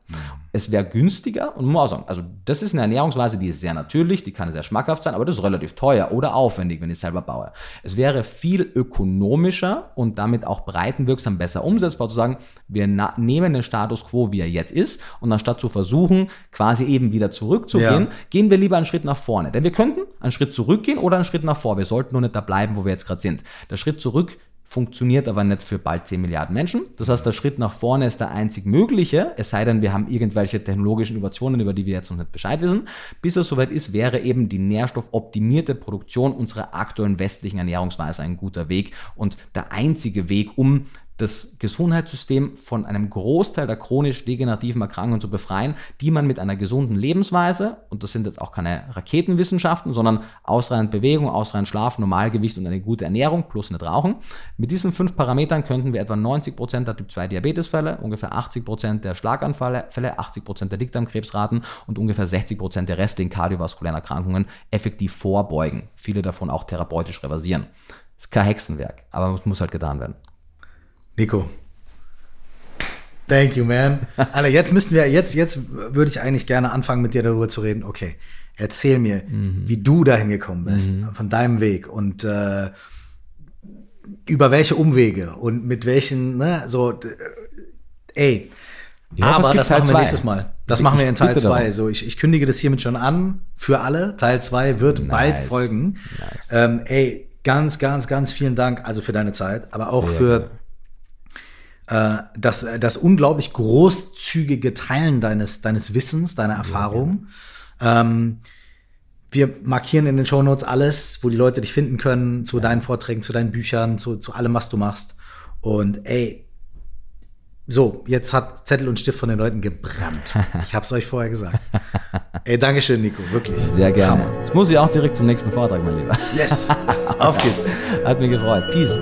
Es wäre günstiger und muss auch sagen, also das ist eine Ernährungsweise, die ist sehr natürlich, die kann sehr schmackhaft sein, aber das ist relativ teuer oder aufwendig, wenn ich es selber baue. Es wäre viel ökonomischer und damit auch breitenwirksam besser umsetzbar zu sagen, wir nehmen den Status quo, wie er jetzt ist und anstatt zu versuchen, quasi eben wieder zurückzugehen, Ja. gehen wir lieber einen Schritt nach vorne. Denn wir könnten einen Schritt zurückgehen oder einen Schritt nach vor. Wir sollten nur nicht da bleiben, wo wir jetzt gerade sind. Der Schritt zurück funktioniert aber nicht für bald 10 Milliarden Menschen. Das heißt, der Schritt nach vorne ist der einzig mögliche, es sei denn, wir haben irgendwelche technologischen Innovationen, über die wir jetzt noch nicht Bescheid wissen. Bis es soweit ist, wäre eben die nährstoffoptimierte Produktion unserer aktuellen westlichen Ernährungsweise ein guter Weg und der einzige Weg, um das Gesundheitssystem von einem Großteil der chronisch degenerativen Erkrankungen zu befreien, die man mit einer gesunden Lebensweise, und das sind jetzt auch keine Raketenwissenschaften, sondern ausreichend Bewegung, ausreichend Schlaf, Normalgewicht und eine gute Ernährung plus nicht Rauchen. Mit diesen fünf Parametern könnten wir etwa 90 Prozent der Typ-2-Diabetesfälle, ungefähr 80 Prozent der Schlaganfälle, 80 Prozent der Dickdarmkrebsraten und ungefähr 60 Prozent der restlichen kardiovaskulären Erkrankungen effektiv vorbeugen. Viele davon auch therapeutisch reversieren. Das ist kein Hexenwerk, aber es muss halt getan werden. Nico. Thank you, man. [laughs] Alter, jetzt müssen wir, jetzt, jetzt würde ich eigentlich gerne anfangen, mit dir darüber zu reden. Okay, erzähl mir, wie du dahin gekommen bist, von deinem Weg und äh, über welche Umwege und mit welchen, ne, so, äh, ey. Ja, aber das Teil machen wir zwei. nächstes Mal. Das Ich- machen wir in Teil bitte darum. 2. So, ich, ich kündige das hiermit schon an für alle. Teil 2 wird bald folgen. Nice. Ähm, ey, ganz, ganz, ganz vielen Dank also für deine Zeit, aber auch Sehr für äh, das, das unglaublich großzügige Teilen deines, deines Wissens, deiner Erfahrung. Ähm, wir markieren in den Shownotes alles, wo die Leute dich finden können, zu deinen Vorträgen, zu deinen Büchern, zu, zu allem, was du machst. Und ey, so, jetzt hat Zettel und Stift von den Leuten gebrannt. [laughs] Ich hab's euch vorher gesagt. Ey, Dankeschön, Nico, wirklich. Sehr gerne. Jetzt muss ich auch direkt zum nächsten Vortrag, mein Lieber. Yes, auf geht's. [laughs] Hat mich gefreut. Peace.